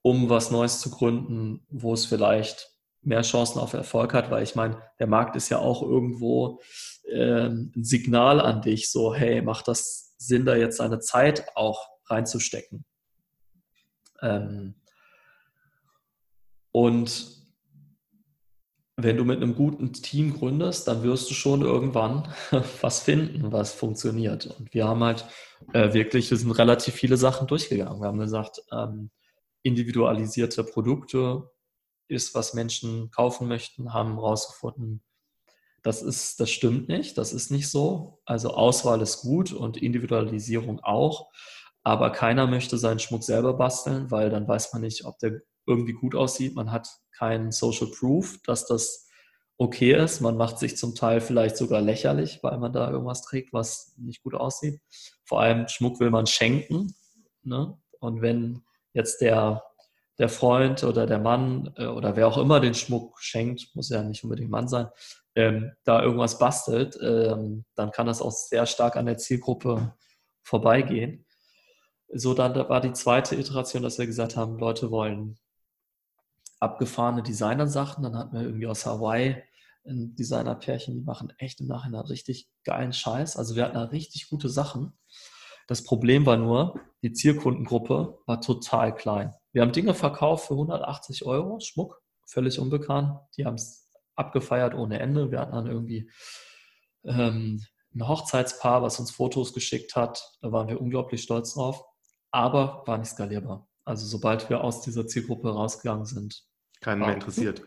um was Neues zu gründen, wo es vielleicht mehr Chancen auf Erfolg hat, weil ich meine, der Markt ist ja auch irgendwo äh, ein Signal an dich, so hey, macht das Sinn, da jetzt seine Zeit auch reinzustecken? Ähm, und wenn du mit einem guten Team gründest, dann wirst du schon irgendwann was finden, was funktioniert. Und wir haben halt äh, wirklich, wir sind relativ viele Sachen durchgegangen. Wir haben gesagt, ähm, individualisierte Produkte ist, was Menschen kaufen möchten, haben herausgefunden, das ist, das stimmt nicht, das ist nicht so. Also Auswahl ist gut und Individualisierung auch. Aber keiner möchte seinen Schmuck selber basteln, weil dann weiß man nicht, ob der irgendwie gut aussieht. Man hat keinen Social Proof, dass das okay ist. Man macht sich zum Teil vielleicht sogar lächerlich, weil man da irgendwas trägt, was nicht gut aussieht. Vor allem Schmuck will man schenken. Ne? Und wenn jetzt der, der Freund oder der Mann äh, oder wer auch immer den Schmuck schenkt, muss ja nicht unbedingt Mann sein, ähm, da irgendwas bastelt, ähm, dann kann das auch sehr stark an der Zielgruppe vorbeigehen. So, dann war die zweite Iteration, dass wir gesagt haben, Leute wollen abgefahrene Designer-Sachen. Dann hatten wir irgendwie aus Hawaii ein Designer-Pärchen, die machen echt im Nachhinein richtig geilen Scheiß. Also wir hatten da richtig gute Sachen. Das Problem war nur, die Zielkundengruppe war total klein. Wir haben Dinge verkauft für 180 Euro, Schmuck, völlig unbekannt. Die haben es abgefeiert ohne Ende. Wir hatten dann irgendwie ähm, ein Hochzeitspaar, was uns Fotos geschickt hat. Da waren wir unglaublich stolz drauf, aber war nicht skalierbar. Also sobald wir aus dieser Zielgruppe rausgegangen sind, keinen mehr interessiert.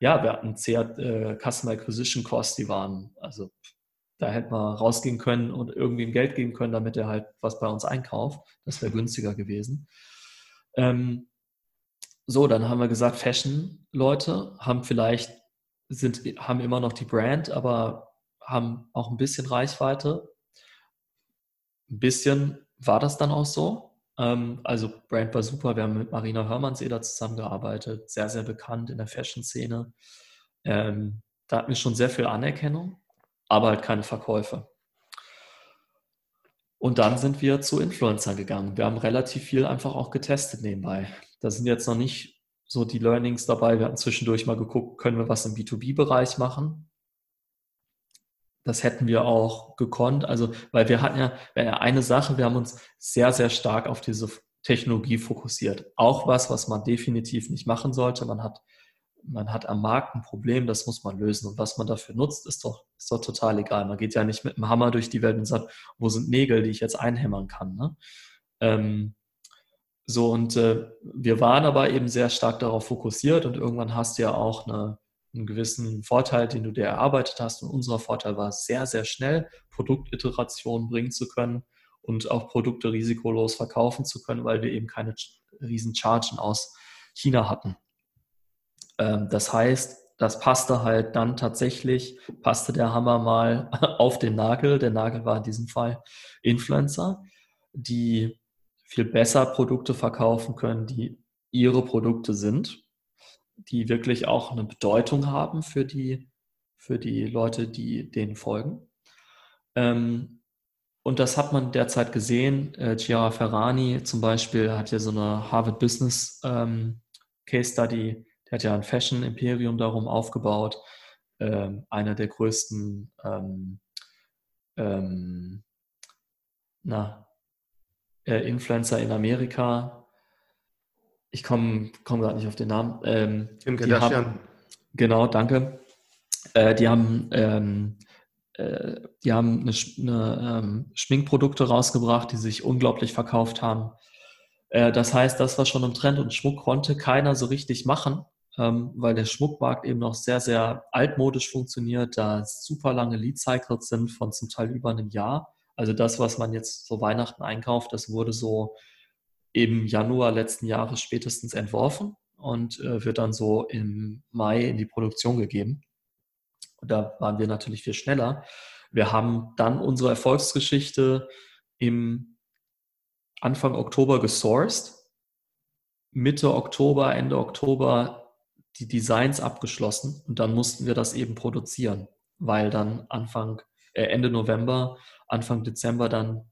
Ja, wir hatten sehr äh, Customer Acquisition Costs, die waren, also da hätten wir rausgehen können und irgendwie ihm Geld geben können, damit er halt was bei uns einkauft. Das wäre günstiger gewesen. Ähm, so, dann haben wir gesagt, Fashion-Leute haben vielleicht, sind, haben immer noch die Brand, aber haben auch ein bisschen Reichweite. Ein bisschen war das dann auch so. Ähm, also Brand war super. Wir haben mit Marina Hörmannseder zusammengearbeitet, sehr, sehr bekannt in der Fashion-Szene. Ähm, da hatten wir schon sehr viel Anerkennung, aber halt keine Verkäufe. Und dann sind wir zu Influencern gegangen. Wir haben relativ viel einfach auch getestet nebenbei. Da sind jetzt noch nicht so die Learnings dabei. Wir hatten zwischendurch mal geguckt, können wir was im B2B-Bereich machen? das hätten wir auch gekonnt. Also, weil wir hatten ja eine Sache, wir haben uns sehr, sehr stark auf diese Technologie fokussiert. Auch was, was man definitiv nicht machen sollte. Man hat, man hat am Markt ein Problem, das muss man lösen. Und was man dafür nutzt, ist doch, ist doch total egal. Man geht ja nicht mit einem Hammer durch die Welt und sagt, wo sind Nägel, die ich jetzt einhämmern kann. Ne? Ähm, so, und äh, wir waren aber eben sehr stark darauf fokussiert und irgendwann hast du ja auch eine, einen gewissen Vorteil, den du dir erarbeitet hast. Und unser Vorteil war sehr, sehr schnell Produktiterationen bringen zu können und auch Produkte risikolos verkaufen zu können, weil wir eben keine riesen Chargen aus China hatten. Ähm, das heißt, das passte halt dann tatsächlich, passte der Hammer mal auf den Nagel. Der Nagel war in diesem Fall Influencer, die viel besser Produkte verkaufen können, die ihre Produkte sind die wirklich auch eine Bedeutung haben für die, für die Leute, die denen folgen. Ähm, und das hat man derzeit gesehen. Äh, Chiara Ferrani zum Beispiel hat ja so eine Harvard Business ähm, Case Study, der hat ja ein Fashion Imperium darum aufgebaut. Ähm, einer der größten ähm, ähm, na, äh, Influencer in Amerika, ich komme komm gerade nicht auf den Namen. Ähm, Kim Kardashian. Haben, genau, danke. Äh, die haben, ähm, äh, die haben eine, eine ähm, Schminkprodukte rausgebracht, die sich unglaublich verkauft haben. Äh, das heißt, das war schon im Trend und Schmuck konnte keiner so richtig machen, weil der Schmuckmarkt eben noch sehr, sehr altmodisch funktioniert, da super lange Lead Cycles sind von zum Teil über einem Jahr. Also das, was man jetzt vor Weihnachten einkauft, das wurde so im Januar letzten Jahres spätestens entworfen und äh, wird dann so im Mai in die Produktion gegeben. Und da waren wir natürlich viel schneller. Wir haben dann unsere Erfolgsgeschichte im Anfang Oktober gesourced. Mitte Oktober, Ende Oktober die Designs abgeschlossen und dann mussten wir das eben produzieren, weil dann Anfang, äh Ende November, Anfang Dezember dann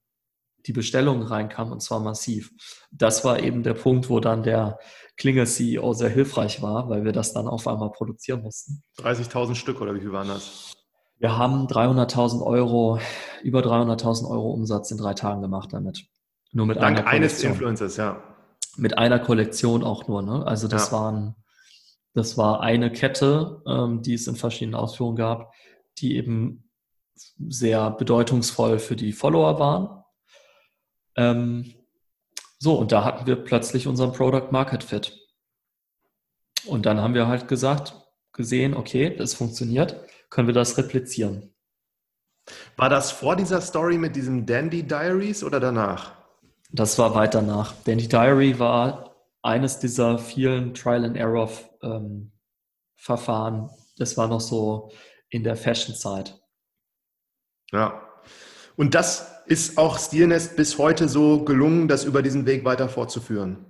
die Bestellungen reinkamen und zwar massiv. Das war eben der Punkt, wo dann der Klinge-CEO sehr hilfreich war, weil wir das dann auf einmal produzieren mussten. 30.000 Stück oder wie viel waren das? Wir haben 300.000 Euro, über 300.000 Euro Umsatz in drei Tagen gemacht damit. Nur mit Dank einer eines Influencers, ja. Mit einer Kollektion auch nur, ne? Also das ja. waren, das war eine Kette, ähm, die es in verschiedenen Ausführungen gab, die eben sehr bedeutungsvoll für die Follower waren ähm, so, und da hatten wir plötzlich unseren Product Market Fit. Und dann haben wir halt gesagt, gesehen, okay, das funktioniert, können wir das replizieren. War das vor dieser Story mit diesem Dandy Diaries oder danach? Das war weit danach. Dandy Diary war eines dieser vielen Trial and Error ähm, Verfahren. Das war noch so in der Fashion-Zeit. Ja. Und das ist auch Stilnest bis heute so gelungen, das über diesen Weg weiter fortzuführen?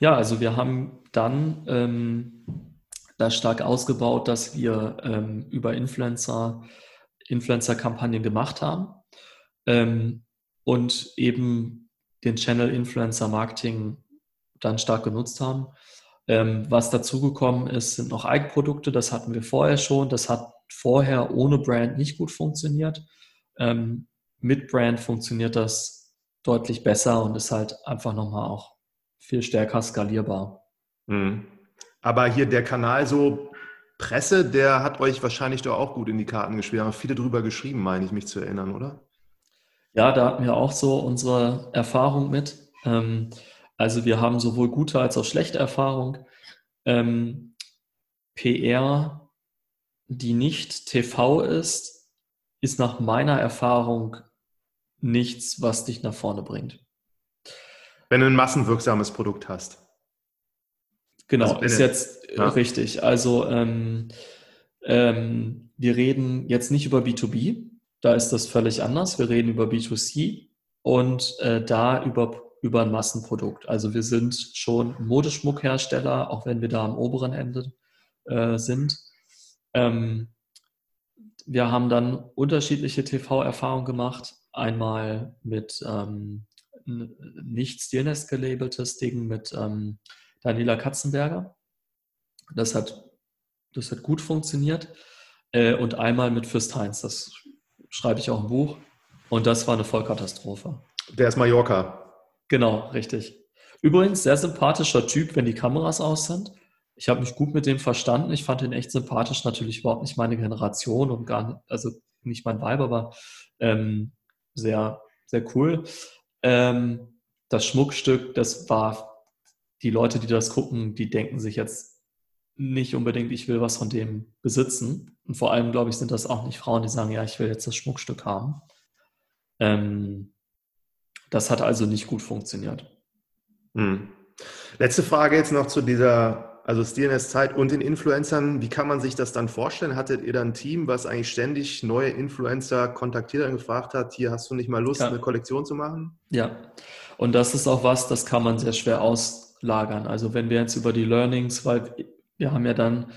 Ja, also wir haben dann ähm, da stark ausgebaut, dass wir ähm, über Influencer Influencer-Kampagnen gemacht haben ähm, und eben den Channel Influencer Marketing dann stark genutzt haben. Ähm, was dazugekommen ist, sind noch Eigenprodukte. Das hatten wir vorher schon. Das hat vorher ohne Brand nicht gut funktioniert. Ähm, mit Brand funktioniert das deutlich besser und ist halt einfach nochmal auch viel stärker skalierbar. Mhm. Aber hier der Kanal so Presse, der hat euch wahrscheinlich doch auch gut in die Karten gespielt. Haben viele drüber geschrieben, meine ich mich zu erinnern, oder? Ja, da hatten wir auch so unsere Erfahrung mit. Ähm, also wir haben sowohl gute als auch schlechte Erfahrung. Ähm, PR, die nicht TV ist, ist nach meiner Erfahrung nichts, was dich nach vorne bringt. Wenn du ein massenwirksames Produkt hast. Genau, also ist jetzt ja. richtig. Also ähm, ähm, wir reden jetzt nicht über B2B, da ist das völlig anders. Wir reden über B2C und äh, da über, über ein Massenprodukt. Also wir sind schon Modeschmuckhersteller, auch wenn wir da am oberen Ende äh, sind. Ähm, wir haben dann unterschiedliche TV-Erfahrungen gemacht einmal mit ähm, nicht Stilnest gelabeltes Ding mit ähm, Daniela Katzenberger. Das hat, das hat gut funktioniert. Äh, und einmal mit Fürst Heinz. Das schreibe ich auch im Buch. Und das war eine Vollkatastrophe. Der ist Mallorca. Genau, richtig. Übrigens, sehr sympathischer Typ, wenn die Kameras aus sind. Ich habe mich gut mit dem verstanden. Ich fand ihn echt sympathisch. Natürlich überhaupt nicht meine Generation und gar nicht, also nicht mein Vibe, aber ähm, sehr, sehr cool. Ähm, das Schmuckstück, das war, die Leute, die das gucken, die denken sich jetzt nicht unbedingt, ich will was von dem besitzen. Und vor allem, glaube ich, sind das auch nicht Frauen, die sagen, ja, ich will jetzt das Schmuckstück haben. Ähm, das hat also nicht gut funktioniert. Hm. Letzte Frage jetzt noch zu dieser also Stilness Zeit und den Influencern, wie kann man sich das dann vorstellen? Hattet ihr dann ein Team, was eigentlich ständig neue Influencer kontaktiert und gefragt hat, hier hast du nicht mal Lust, ja. eine Kollektion zu machen? Ja, und das ist auch was, das kann man sehr schwer auslagern. Also wenn wir jetzt über die Learnings, weil wir haben ja dann,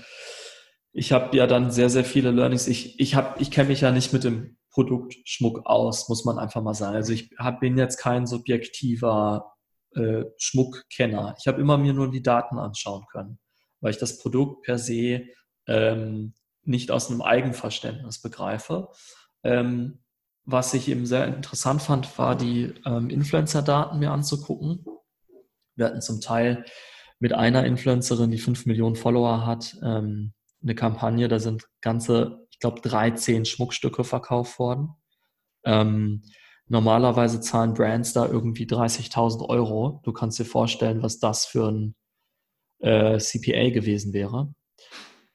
ich habe ja dann sehr, sehr viele Learnings. Ich, ich, ich kenne mich ja nicht mit dem Produktschmuck aus, muss man einfach mal sagen. Also ich hab, bin jetzt kein subjektiver äh, Schmuckkenner. Ich habe immer mir nur die Daten anschauen können, weil ich das Produkt per se ähm, nicht aus einem Eigenverständnis begreife. Ähm, was ich eben sehr interessant fand, war die ähm, Influencer-Daten mir anzugucken. Wir hatten zum Teil mit einer Influencerin, die fünf Millionen Follower hat, ähm, eine Kampagne, da sind ganze, ich glaube, 13 Schmuckstücke verkauft worden. Ähm, normalerweise zahlen Brands da irgendwie 30.000 Euro. Du kannst dir vorstellen, was das für ein äh, CPA gewesen wäre.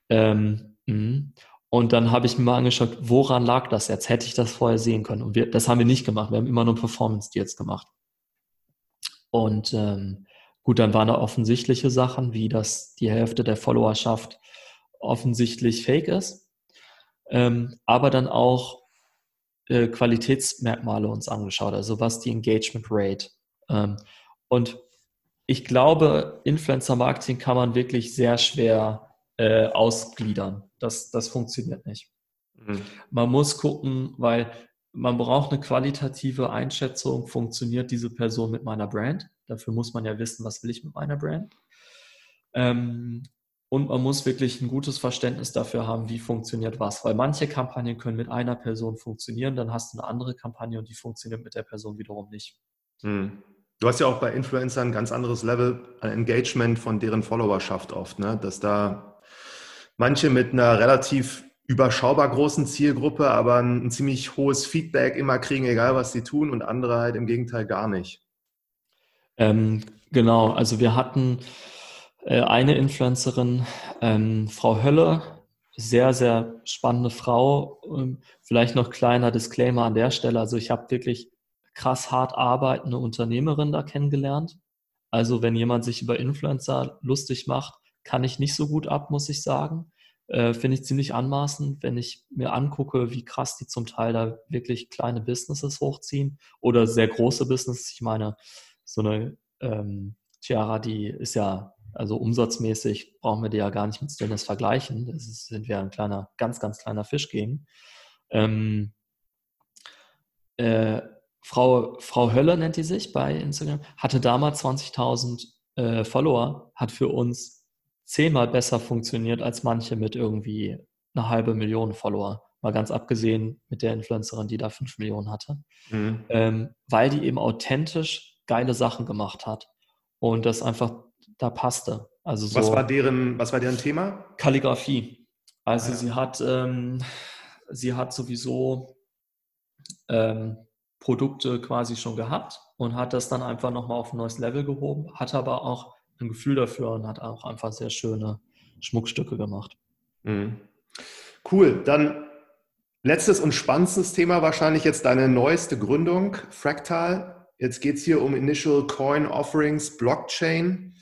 Ähm, mhm. und dann habe ich mir mal angeschaut, woran lag das jetzt? Hätte ich das vorher sehen können? Und wir, das haben wir nicht gemacht. Wir haben immer nur Performance-Deals gemacht. Und ähm, gut, dann waren da offensichtliche Sachen, wie dass die Hälfte der Followerschaft offensichtlich fake ist, ähm, aber dann auch äh, Qualitätsmerkmale uns angeschaut, also was die Engagement Rate. Ähm, und ich glaube, Influencer-Marketing kann man wirklich sehr schwer äh, ausgliedern. Das, das funktioniert nicht. Mhm. Man muss gucken, weil man braucht eine qualitative Einschätzung, funktioniert diese Person mit meiner Brand? Dafür muss man ja wissen, was will ich mit meiner Brand? Ähm, und man muss wirklich ein gutes Verständnis dafür haben, wie funktioniert was. Weil manche Kampagnen können mit einer Person funktionieren, dann hast du eine andere Kampagne und die funktioniert mit der Person wiederum nicht. Hm. Du hast ja auch bei Influencern ein ganz anderes Level an Engagement von deren Followerschaft oft, ne? dass da manche mit einer relativ überschaubar großen Zielgruppe, aber ein, ein ziemlich hohes Feedback immer kriegen, egal was sie tun, und andere halt im Gegenteil gar nicht. Ähm, genau, also wir hatten eine Influencerin, ähm, Frau Hölle, sehr, sehr spannende Frau. Ähm, vielleicht noch kleiner Disclaimer an der Stelle. Also ich habe wirklich krass hart arbeitende Unternehmerin da kennengelernt. Also wenn jemand sich über Influencer lustig macht, kann ich nicht so gut ab, muss ich sagen. Äh, Finde ich ziemlich anmaßend, wenn ich mir angucke, wie krass die zum Teil da wirklich kleine Businesses hochziehen oder sehr große Businesses. Ich meine, so eine ähm, Chiara, die ist ja also umsatzmäßig brauchen wir die ja gar nicht mit Stillness vergleichen. Das ist, sind wir ein kleiner, ganz, ganz kleiner Fisch gegen. Ähm, äh, Frau, Frau Hölle nennt die sich bei Instagram, hatte damals 20.000 äh, Follower, hat für uns zehnmal besser funktioniert als manche mit irgendwie eine halbe Million Follower. Mal ganz abgesehen mit der Influencerin, die da fünf Millionen hatte. Mhm. Ähm, weil die eben authentisch geile Sachen gemacht hat und das einfach da passte. Also so was war deren, was war deren Thema? Kalligrafie. Also ah, ja. sie hat, ähm, sie hat sowieso ähm, Produkte quasi schon gehabt und hat das dann einfach nochmal auf ein neues Level gehoben, hat aber auch ein Gefühl dafür und hat auch einfach sehr schöne Schmuckstücke gemacht. Mhm. Cool. Dann letztes und spannendstes Thema wahrscheinlich jetzt deine neueste Gründung, Fractal. Jetzt geht es hier um Initial Coin Offerings, Blockchain.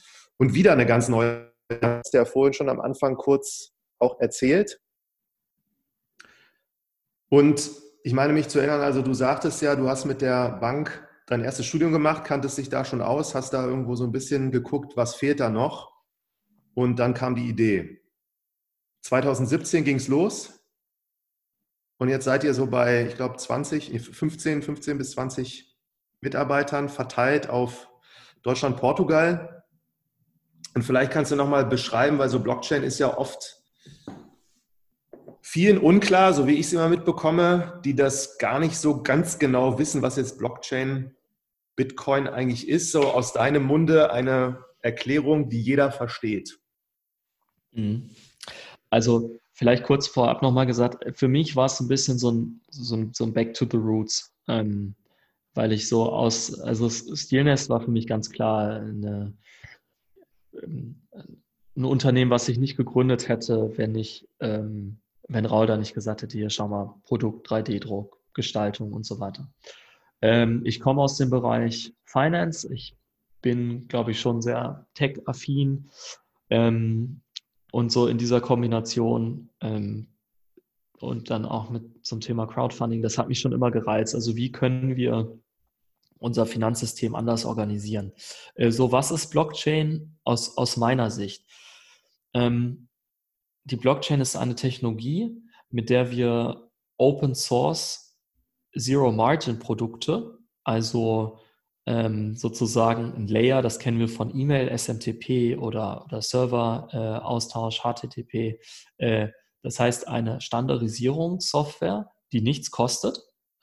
Und wieder eine ganz neue, hast du ja vorhin schon am Anfang kurz auch erzählt. Und ich meine mich zu erinnern, also du sagtest ja, du hast mit der Bank dein erstes Studium gemacht, kanntest dich da schon aus, hast da irgendwo so ein bisschen geguckt, was fehlt da noch. Und dann kam die Idee. 2017 ging es los. Und jetzt seid ihr so bei, ich glaube, 20, 15, 15 bis 20 Mitarbeitern verteilt auf Deutschland, Portugal. Und vielleicht kannst du nochmal beschreiben, weil so Blockchain ist ja oft vielen unklar, so wie ich es immer mitbekomme, die das gar nicht so ganz genau wissen, was jetzt Blockchain, Bitcoin eigentlich ist. So aus deinem Munde eine Erklärung, die jeder versteht. Mhm. Also vielleicht kurz vorab nochmal gesagt, für mich war es ein bisschen so ein, so ein, so ein Back to the Roots, ähm, weil ich so aus, also Steelnest war für mich ganz klar eine ein Unternehmen, was ich nicht gegründet hätte, wenn ich, ähm, wenn Raul da nicht gesagt hätte, hier schau mal, Produkt, 3D-Druck, Gestaltung und so weiter. Ähm, ich komme aus dem Bereich Finance. Ich bin, glaube ich, schon sehr tech-affin. Ähm, und so in dieser Kombination ähm, und dann auch mit zum Thema Crowdfunding, das hat mich schon immer gereizt. Also wie können wir unser Finanzsystem anders organisieren. Äh, so, was ist Blockchain aus, aus meiner Sicht? Ähm, die Blockchain ist eine Technologie, mit der wir Open Source Zero Margin Produkte, also ähm, sozusagen ein Layer, das kennen wir von E-Mail, SMTP oder, oder Server-Austausch, äh, HTTP. Äh, das heißt eine Standardisierungssoftware, die nichts kostet,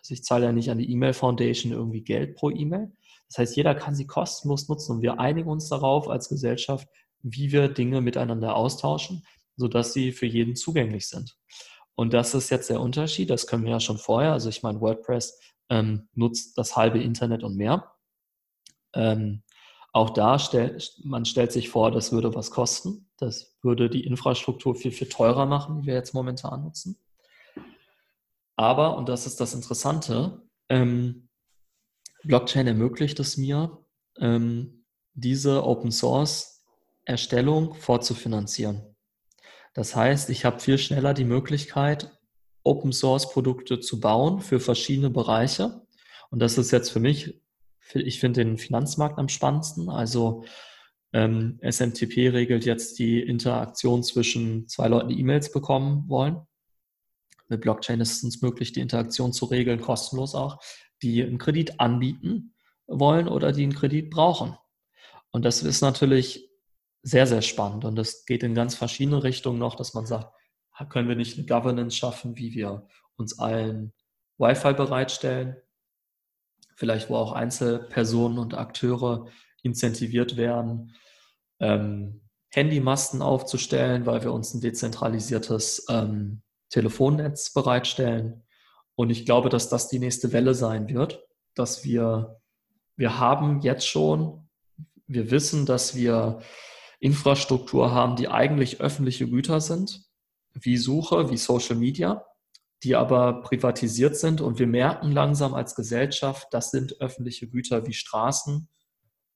also ich zahle ja nicht an die E-Mail Foundation irgendwie Geld pro E-Mail. Das heißt, jeder kann sie kostenlos nutzen und wir einigen uns darauf als Gesellschaft, wie wir Dinge miteinander austauschen, sodass sie für jeden zugänglich sind. Und das ist jetzt der Unterschied, das können wir ja schon vorher. Also ich meine, WordPress ähm, nutzt das halbe Internet und mehr. Ähm, auch da stellt man stellt sich vor, das würde was kosten. Das würde die Infrastruktur viel, viel teurer machen, die wir jetzt momentan nutzen. Aber, und das ist das Interessante, ähm, Blockchain ermöglicht es mir, ähm, diese Open Source Erstellung vorzufinanzieren. Das heißt, ich habe viel schneller die Möglichkeit, Open Source Produkte zu bauen für verschiedene Bereiche. Und das ist jetzt für mich, ich finde den Finanzmarkt am spannendsten. Also ähm, SMTP regelt jetzt die Interaktion zwischen zwei Leuten, die E-Mails bekommen wollen. Mit Blockchain ist es uns möglich, die Interaktion zu regeln, kostenlos auch, die einen Kredit anbieten wollen oder die einen Kredit brauchen. Und das ist natürlich sehr, sehr spannend. Und das geht in ganz verschiedene Richtungen noch, dass man sagt, können wir nicht eine Governance schaffen, wie wir uns allen Wi-Fi bereitstellen? Vielleicht, wo auch Einzelpersonen und Akteure incentiviert werden, ähm, Handymasten aufzustellen, weil wir uns ein dezentralisiertes ähm, Telefonnetz bereitstellen. Und ich glaube, dass das die nächste Welle sein wird, dass wir, wir haben jetzt schon, wir wissen, dass wir Infrastruktur haben, die eigentlich öffentliche Güter sind, wie Suche, wie Social Media, die aber privatisiert sind. Und wir merken langsam als Gesellschaft, das sind öffentliche Güter wie Straßen.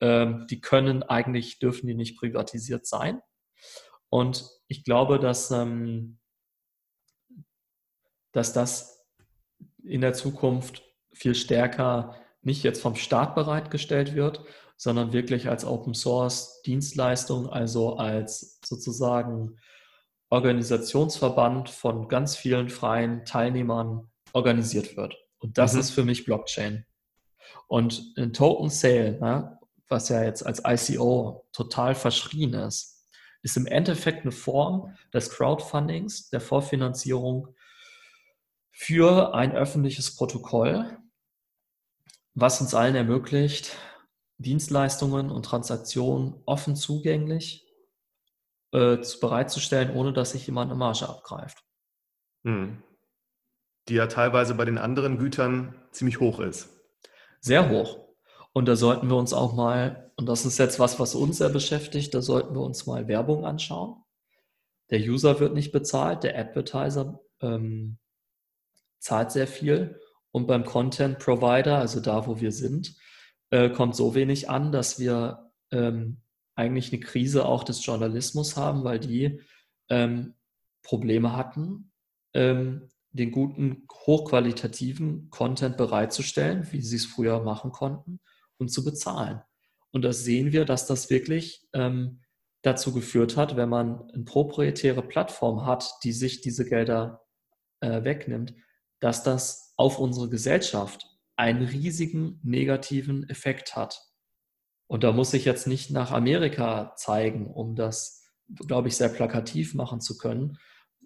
Ähm, die können eigentlich, dürfen die nicht privatisiert sein. Und ich glaube, dass, ähm, dass das in der Zukunft viel stärker nicht jetzt vom Staat bereitgestellt wird, sondern wirklich als Open Source Dienstleistung, also als sozusagen Organisationsverband von ganz vielen freien Teilnehmern organisiert wird. Und das mhm. ist für mich Blockchain. Und ein Token Sale, ne, was ja jetzt als ICO total verschrien ist, ist im Endeffekt eine Form des Crowdfundings, der Vorfinanzierung für ein öffentliches Protokoll, was uns allen ermöglicht, Dienstleistungen und Transaktionen offen zugänglich äh, bereitzustellen, ohne dass sich jemand eine Marge abgreift. Hm. Die ja teilweise bei den anderen Gütern ziemlich hoch ist. Sehr hoch. Und da sollten wir uns auch mal, und das ist jetzt was, was uns sehr beschäftigt, da sollten wir uns mal Werbung anschauen. Der User wird nicht bezahlt, der Advertiser ähm, zahlt sehr viel. Und beim Content Provider, also da, wo wir sind, äh, kommt so wenig an, dass wir ähm, eigentlich eine Krise auch des Journalismus haben, weil die ähm, Probleme hatten, ähm, den guten, hochqualitativen Content bereitzustellen, wie sie es früher machen konnten, und zu bezahlen. Und das sehen wir, dass das wirklich ähm, dazu geführt hat, wenn man eine proprietäre Plattform hat, die sich diese Gelder äh, wegnimmt, dass das auf unsere Gesellschaft einen riesigen negativen Effekt hat. Und da muss ich jetzt nicht nach Amerika zeigen, um das, glaube ich, sehr plakativ machen zu können.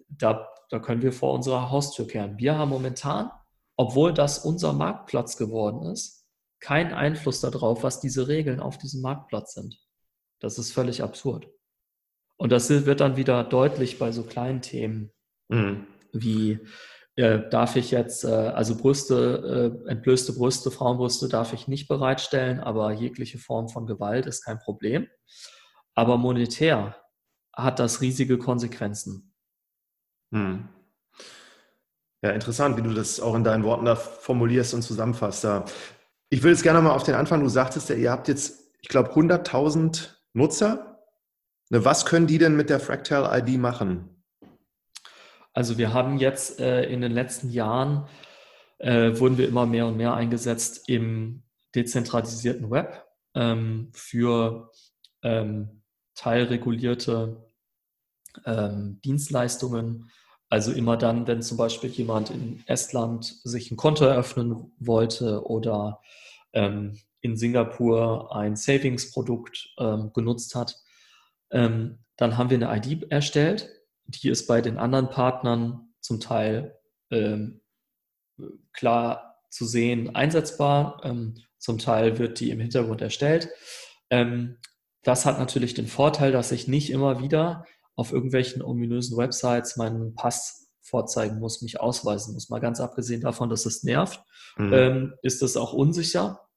Da, da können wir vor unserer Haustür kehren. Wir haben momentan, obwohl das unser Marktplatz geworden ist, keinen Einfluss darauf, was diese Regeln auf diesem Marktplatz sind. Das ist völlig absurd. Und das wird dann wieder deutlich bei so kleinen Themen mhm. wie äh, darf ich jetzt, äh, also Brüste, äh, entblößte Brüste, Frauenbrüste darf ich nicht bereitstellen, aber jegliche Form von Gewalt ist kein Problem. Aber monetär hat das riesige Konsequenzen. Hm. Ja, interessant, wie du das auch in deinen Worten da formulierst und zusammenfasst. Ich will jetzt gerne mal auf den Anfang, du sagtest ja, ihr habt jetzt, ich glaube, 100.000 Nutzer. Ne, was können die denn mit der Fractal ID machen? Also wir haben jetzt äh, in den letzten Jahren, äh, wurden wir immer mehr und mehr eingesetzt im dezentralisierten Web ähm, für ähm, teilregulierte ähm, Dienstleistungen. Also immer dann, wenn zum Beispiel jemand in Estland sich ein Konto eröffnen wollte oder ähm, in Singapur ein Savings-Produkt ähm, genutzt hat, ähm, dann haben wir eine ID erstellt die ist bei den anderen Partnern zum Teil ähm, klar zu sehen einsetzbar. Ähm, zum Teil wird die im Hintergrund erstellt. Ähm, das hat natürlich den Vorteil, dass ich nicht immer wieder auf irgendwelchen ominösen Websites meinen Pass vorzeigen muss, mich ausweisen muss. Mal ganz abgesehen davon, dass es nervt, mhm. ähm, ist es auch unsicher.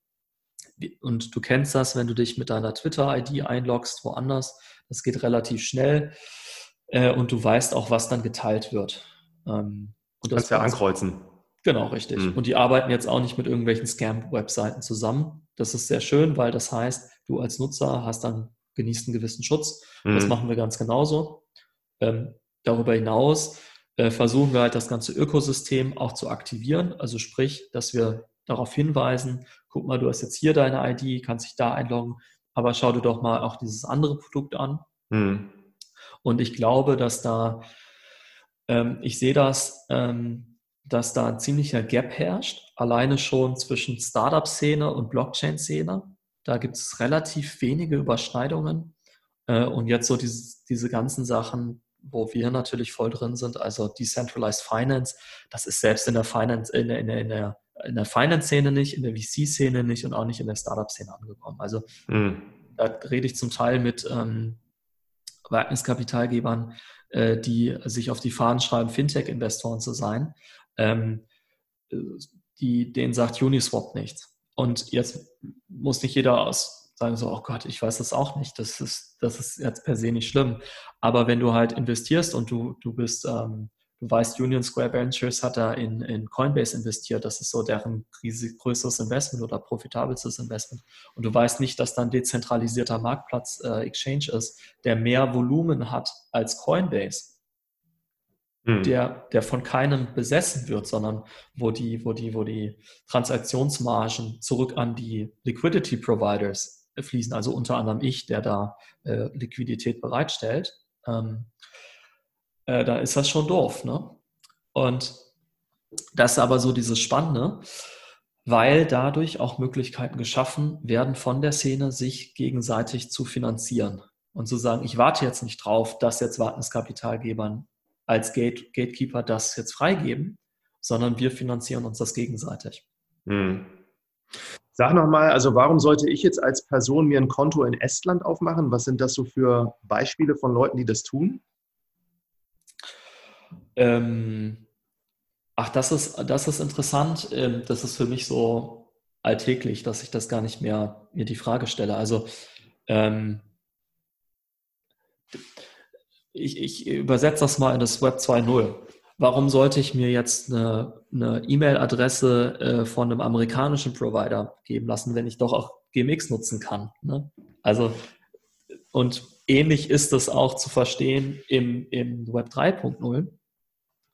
Und du kennst das, wenn du dich mit deiner Twitter-ID einloggst, woanders. Das geht relativ schnell. Äh, und du weißt auch, was dann geteilt wird. Ähm, und das kannst ja ankreuzen. Genau, richtig. Mhm. Und die arbeiten jetzt auch nicht mit irgendwelchen Scam-Webseiten zusammen. Das ist sehr schön, weil das heißt, du als Nutzer hast dann genießt einen gewissen Schutz. Mhm. Das machen wir ganz genauso. Ähm, darüber hinaus äh, versuchen wir halt das ganze Ökosystem auch zu aktivieren. Also sprich, dass wir darauf hinweisen, guck mal, du hast jetzt hier deine ID, kannst dich da einloggen, aber schau dir doch mal auch dieses andere Produkt an. Mhm. Und ich glaube, dass da, ähm, ich sehe das, ähm, dass da ein ziemlicher Gap herrscht, alleine schon zwischen Startup-Szene und Blockchain-Szene. Da gibt es relativ wenige Überschneidungen. Äh, und jetzt so diese, diese ganzen Sachen, wo wir natürlich voll drin sind, also Decentralized Finance, das ist selbst in der Finance, in der, in der, in der, in der Finance-Szene nicht, in der VC-Szene nicht und auch nicht in der Startup-Szene angekommen. Also mhm. da rede ich zum Teil mit ähm, Wagniskapitalgebern, äh, die sich auf die Fahnen schreiben, Fintech-Investoren zu sein. Ähm, die, denen sagt Uniswap nichts. Und jetzt muss nicht jeder aus sagen so, oh Gott, ich weiß das auch nicht. Das ist, das ist jetzt per se nicht schlimm. Aber wenn du halt investierst und du, du bist, ähm, du weißt, Union Square Ventures hat da in, in Coinbase investiert, das ist so deren riesig größeres Investment oder profitabelstes Investment. Und du weißt nicht, dass da ein dezentralisierter Marktplatz äh, Exchange ist, der mehr Volumen hat als Coinbase hm. der, der von keinem besessen wird, sondern wo die, wo die, wo die Transaktionsmargen zurück an die Liquidity Providers fließen, also unter anderem ich, der da äh, Liquidität bereitstellt, ähm, äh, da ist das schon doof. Ne? Und das ist aber so dieses Spannende, weil dadurch auch Möglichkeiten geschaffen werden von der Szene, sich gegenseitig zu finanzieren und zu sagen, ich warte jetzt nicht drauf, dass jetzt Wartenskapitalgebern als Gate, Gatekeeper das jetzt freigeben, sondern wir finanzieren uns das gegenseitig. Hm. Sag nochmal, also warum sollte ich jetzt als Person mir ein Konto in Estland aufmachen? Was sind das so für Beispiele von Leuten, die das tun? Ähm, ach, das ist, das ist interessant. Ähm, das ist für mich so alltäglich, dass ich das gar nicht mehr mir die Frage stelle. Also ähm, ich, ich übersetze das mal in das Web 2.0. Warum sollte ich mir jetzt eine, E-Mail-Adresse äh, von einem amerikanischen Provider geben lassen, wenn ich doch auch GMX nutzen kann? Ne? Also, und ähnlich ist es auch zu verstehen im, im Web 3.0.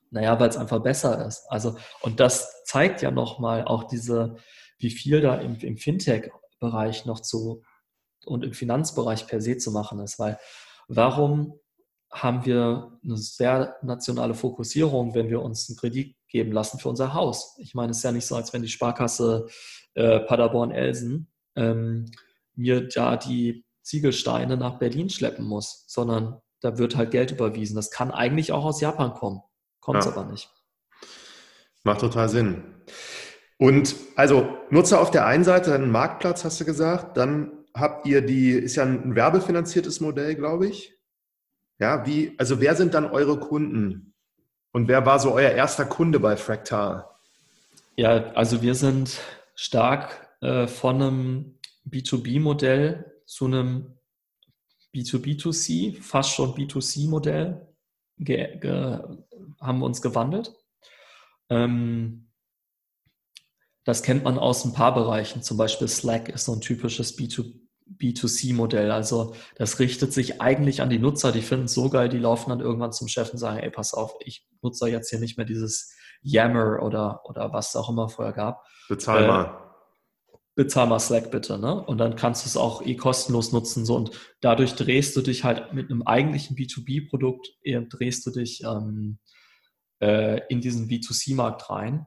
Naja, weil es einfach besser ist. Also, und das zeigt ja nochmal auch diese, wie viel da im, im Fintech-Bereich noch zu und im Finanzbereich per se zu machen ist, weil warum haben wir eine sehr nationale Fokussierung, wenn wir uns einen Kredit geben lassen für unser Haus. Ich meine, es ist ja nicht so, als wenn die Sparkasse äh, Paderborn-Elsen ähm, mir da die Ziegelsteine nach Berlin schleppen muss, sondern da wird halt Geld überwiesen. Das kann eigentlich auch aus Japan kommen, kommt es ja. aber nicht. Macht total Sinn. Und also Nutzer auf der einen Seite, einen Marktplatz, hast du gesagt, dann habt ihr die, ist ja ein werbefinanziertes Modell, glaube ich. Ja, wie, also wer sind dann eure Kunden? Und wer war so euer erster Kunde bei Fractal? Ja, also wir sind stark äh, von einem B2B-Modell zu einem B2B2C, fast schon B2C-Modell haben wir uns gewandelt. Ähm, das kennt man aus ein paar Bereichen. Zum Beispiel Slack ist so ein typisches B2B. B2C-Modell. Also das richtet sich eigentlich an die Nutzer, die finden es so geil, die laufen dann irgendwann zum Chef und sagen, ey, pass auf, ich nutze jetzt hier nicht mehr dieses Yammer oder, oder was es auch immer vorher gab. Bezahl äh, mal. bezahl mal Slack bitte, ne? Und dann kannst du es auch eh kostenlos nutzen. So und dadurch drehst du dich halt mit einem eigentlichen B2B-Produkt, drehst du dich ähm, äh, in diesen B2C-Markt rein,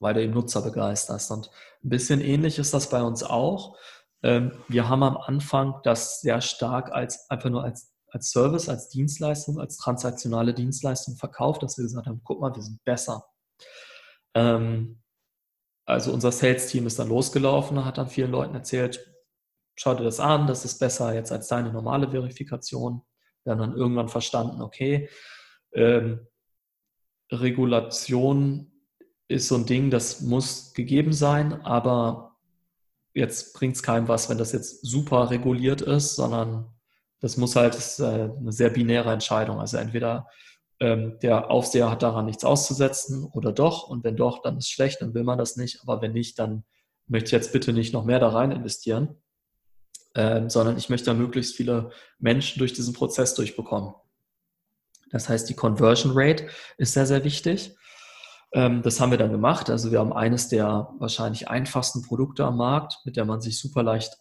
weil du eben Nutzer begeisterst. Und ein bisschen ähnlich ist das bei uns auch. Ähm, wir haben am Anfang das sehr stark als einfach nur als, als Service, als Dienstleistung, als transaktionale Dienstleistung verkauft, dass wir gesagt haben, guck mal, wir sind besser. Ähm, also unser Sales-Team ist dann losgelaufen, hat dann vielen Leuten erzählt, schau dir das an, das ist besser jetzt als deine normale Verifikation. Wir haben dann irgendwann verstanden, okay, ähm, Regulation ist so ein Ding, das muss gegeben sein, aber jetzt bringt es keinem was, wenn das jetzt super reguliert ist, sondern das muss halt das äh, eine sehr binäre Entscheidung. Also entweder ähm, der Aufseher hat daran nichts auszusetzen oder doch. Und wenn doch, dann ist schlecht, dann will man das nicht. Aber wenn nicht, dann möchte ich jetzt bitte nicht noch mehr da rein investieren, ähm, sondern ich möchte möglichst viele Menschen durch diesen Prozess durchbekommen. Das heißt, die Conversion Rate ist sehr, sehr wichtig. Ähm, das haben wir dann gemacht. Also wir haben eines der wahrscheinlich einfachsten Produkte am Markt, mit der man sich super leicht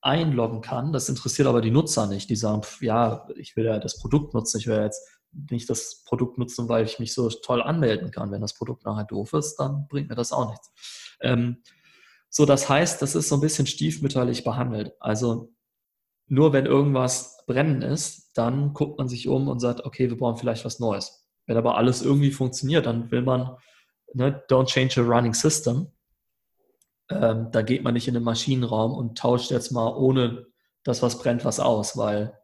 einloggen kann. Das interessiert aber die Nutzer nicht. Die sagen, ja, ich will ja das Produkt nutzen, ich will ja jetzt nicht das Produkt nutzen, weil ich mich so toll anmelden kann. Wenn das Produkt nachher doof ist, dann bringt mir das auch nichts. Ähm, so, das heißt, das ist so ein bisschen stiefmütterlich behandelt. Also nur wenn irgendwas brennen ist, dann guckt man sich um und sagt, okay, wir brauchen vielleicht was Neues. Wenn aber alles irgendwie funktioniert, dann will man, ne, don't change a running system. Ähm, da geht man nicht in den Maschinenraum und tauscht jetzt mal ohne das, was brennt, was aus, weil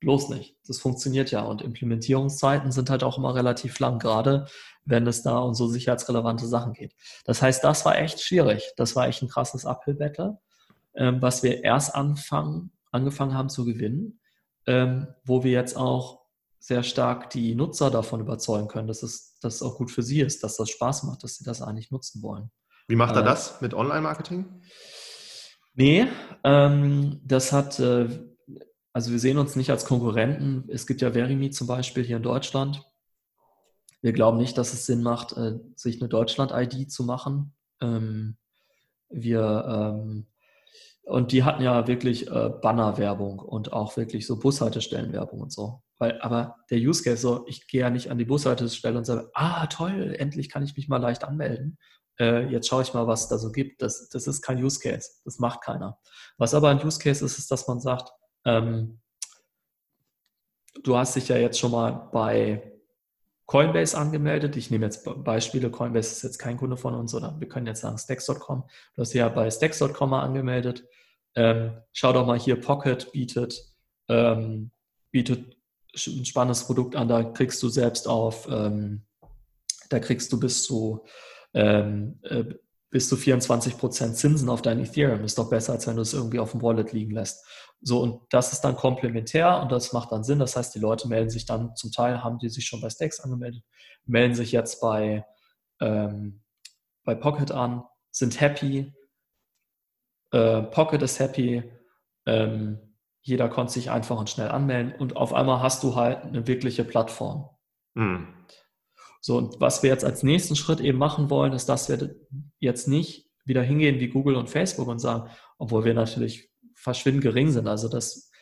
bloß nicht. Das funktioniert ja und Implementierungszeiten sind halt auch immer relativ lang, gerade wenn es da um so sicherheitsrelevante Sachen geht. Das heißt, das war echt schwierig. Das war echt ein krasses Uphill-Battle, ähm, was wir erst anfangen, angefangen haben zu gewinnen, ähm, wo wir jetzt auch sehr stark die Nutzer davon überzeugen können, dass es, dass es auch gut für sie ist, dass das Spaß macht, dass sie das eigentlich nutzen wollen. Wie macht er äh, das mit Online-Marketing? Nee, ähm, das hat äh, also wir sehen uns nicht als Konkurrenten. Es gibt ja Verimi zum Beispiel hier in Deutschland. Wir glauben nicht, dass es Sinn macht, äh, sich eine Deutschland-ID zu machen. Ähm, wir ähm, und die hatten ja wirklich äh, Bannerwerbung und auch wirklich so Bushaltestellenwerbung und so. Weil, aber der Use Case so, ich gehe ja nicht an die Bushaltestelle und sage, ah toll, endlich kann ich mich mal leicht anmelden. Äh, jetzt schaue ich mal, was da so gibt. Das, das ist kein Use Case. Das macht keiner. Was aber ein Use Case ist, ist, dass man sagt, ähm, du hast dich ja jetzt schon mal bei Coinbase angemeldet. Ich nehme jetzt Beispiele. Coinbase ist jetzt kein Kunde von uns, oder wir können jetzt sagen Stacks.com. Du hast ja bei Stacks.com mal angemeldet. Ähm, schau doch mal hier, Pocket bietet, ähm, bietet ein spannendes Produkt an. Da kriegst du selbst auf, ähm, da kriegst du bis zu ähm, äh, bis zu 24% Zinsen auf dein Ethereum. Ist doch besser, als wenn du es irgendwie auf dem Wallet liegen lässt. So, und das ist dann komplementär und das macht dann Sinn. Das heißt, die Leute melden sich dann, zum Teil haben die sich schon bei Stacks angemeldet, melden sich jetzt bei, ähm, bei Pocket an, sind happy. Äh, Pocket ist happy. Ähm, jeder konnte sich einfach und schnell anmelden und auf einmal hast du halt eine wirkliche Plattform. Mhm. So, und was wir jetzt als nächsten Schritt eben machen wollen, ist, dass wir jetzt nicht wieder hingehen wie Google und Facebook und sagen, obwohl wir natürlich verschwindend gering sind. Also das,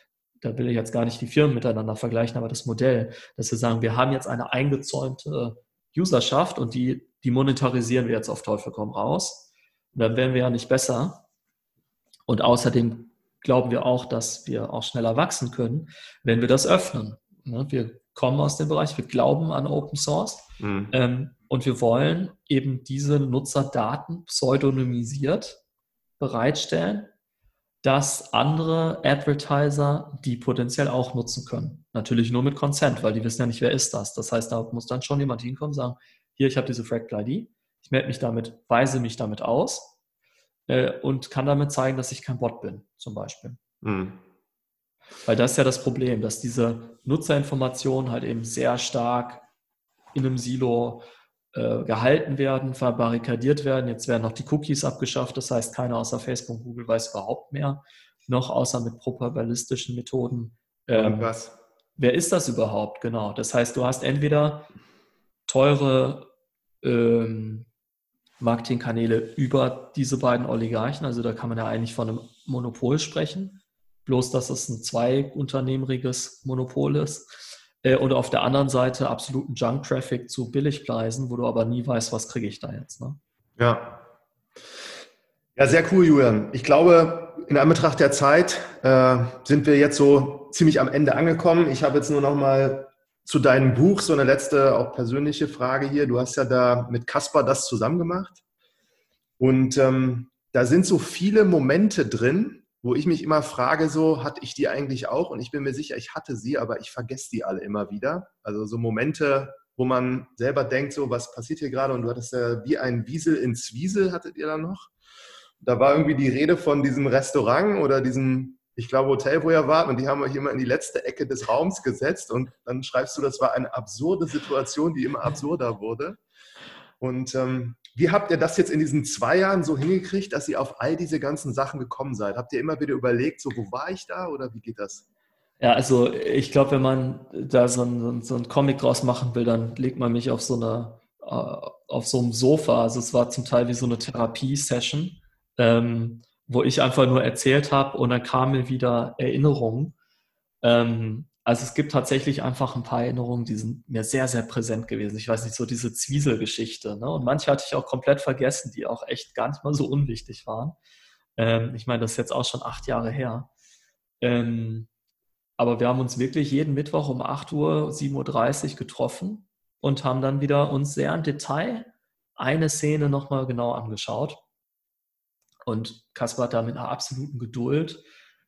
da will ich jetzt gar nicht die Firmen miteinander vergleichen, aber das Modell, dass wir sagen, wir haben jetzt eine eingezäunte Userschaft und die, die monetarisieren wir jetzt auf Teufel komm raus. Und dann werden wir ja nicht besser. Und außerdem glauben wir auch, dass wir auch schneller wachsen können, wenn wir das öffnen. Ne, wir kommen aus dem Bereich, wir glauben an Open Source mhm. ähm, und wir wollen eben diese Nutzerdaten pseudonymisiert bereitstellen dass andere Advertiser die potenziell auch nutzen können. Natürlich nur mit Consent, weil die wissen ja nicht, wer ist das. Das heißt, da muss dann schon jemand hinkommen und sagen, hier, ich habe diese Fractal ID, ich melde mich damit, weise mich damit aus äh, und kann damit zeigen, dass ich kein Bot bin, zum Beispiel. Mhm. Weil das ist ja das Problem, dass diese Nutzerinformationen halt eben sehr stark in einem Silo äh, gehalten werden, verbarrikadiert werden. Jetzt werden noch die Cookies abgeschafft, das heißt, keiner außer Facebook und Google weiß überhaupt mehr, noch außer mit probabilistischen Methoden. Ähm, was? Wer ist das überhaupt? Genau. Das heißt, du hast entweder teure ähm, Marketingkanäle über diese beiden Oligarchen, also da kann man ja eigentlich von einem Monopol sprechen, bloß dass es ein zweiunternehmeriges Monopol ist äh, und auf der anderen Seite absoluten Junk-Traffic zu Billigpreisen, wo du aber nie weißt, was kriege ich da jetzt. Ne? Ja. Ja, sehr cool, Julian. Ich glaube, in Anbetracht der Zeit äh, sind wir jetzt so ziemlich am Ende angekommen. Ich habe jetzt nur noch mal zu deinem Buch so eine letzte, auch persönliche Frage hier. Du hast ja da mit Caspar das zusammen gemacht. Und ähm, da sind so viele Momente drin, wo ich mich immer frage, so hatte ich die eigentlich auch und ich bin mir sicher, ich hatte sie, aber ich vergesse die alle immer wieder. Also so Momente, wo man selber denkt, so was passiert hier gerade und du hattest ja wie ein Wiesel in Zwiesel, hattet ihr da noch? Da war irgendwie die Rede von diesem Restaurant oder diesem, ich glaube, Hotel, wo ihr wart und die haben euch immer in die letzte Ecke des Raums gesetzt und dann schreibst du, das war eine absurde Situation, die immer absurder wurde. Und ähm, wie habt ihr das jetzt in diesen zwei Jahren so hingekriegt, dass ihr auf all diese ganzen Sachen gekommen seid? Habt ihr immer wieder überlegt, so wo war ich da oder wie geht das? Ja, also ich glaube, wenn man da so ein, so Comic draus machen will, dann legt man mich auf so einer äh, auf so einem Sofa. Also es war zum Teil wie so eine Therapie-Session, ähm, wo ich einfach nur erzählt habe und dann kamen mir wieder Erinnerungen. Ähm, also es gibt tatsächlich einfach ein paar Erinnerungen, die sind mir sehr, sehr präsent gewesen. Ich weiß nicht, so diese Zwiesel-Geschichte. Ne? Und manche hatte ich auch komplett vergessen, die auch echt gar nicht mal so unwichtig waren. Ähm, ich meine, das ist jetzt auch schon acht Jahre her. Ähm, aber wir haben uns wirklich jeden Mittwoch um 8 Uhr, 7.30 Uhr getroffen und haben dann wieder uns sehr im Detail eine Szene nochmal genau angeschaut. Und Kaspar hat da mit einer absoluten Geduld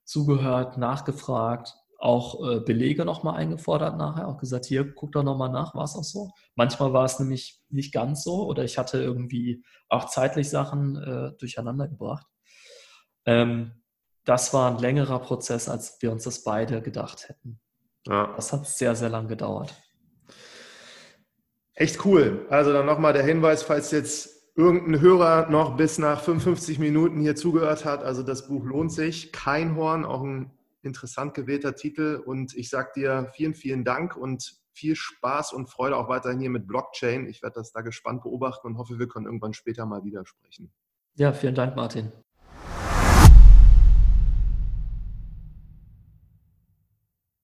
zugehört, nachgefragt, auch äh, Belege nochmal eingefordert nachher, auch gesagt, hier, guck doch nochmal nach, war es auch so. Manchmal war es nämlich nicht ganz so oder ich hatte irgendwie auch zeitlich Sachen äh, durcheinander gebracht. Ähm, das war ein längerer Prozess, als wir uns das beide gedacht hätten. Ja. Das hat sehr, sehr lang gedauert. Echt cool. Also dann nochmal der Hinweis, falls jetzt irgendein Hörer noch bis nach 55 Minuten hier zugehört hat. Also das Buch lohnt sich. Kein Horn, auch ein interessant gewählter Titel. Und ich sage dir vielen, vielen Dank und viel Spaß und Freude auch weiterhin hier mit Blockchain. Ich werde das da gespannt beobachten und hoffe, wir können irgendwann später mal wieder sprechen. Ja, vielen Dank, Martin.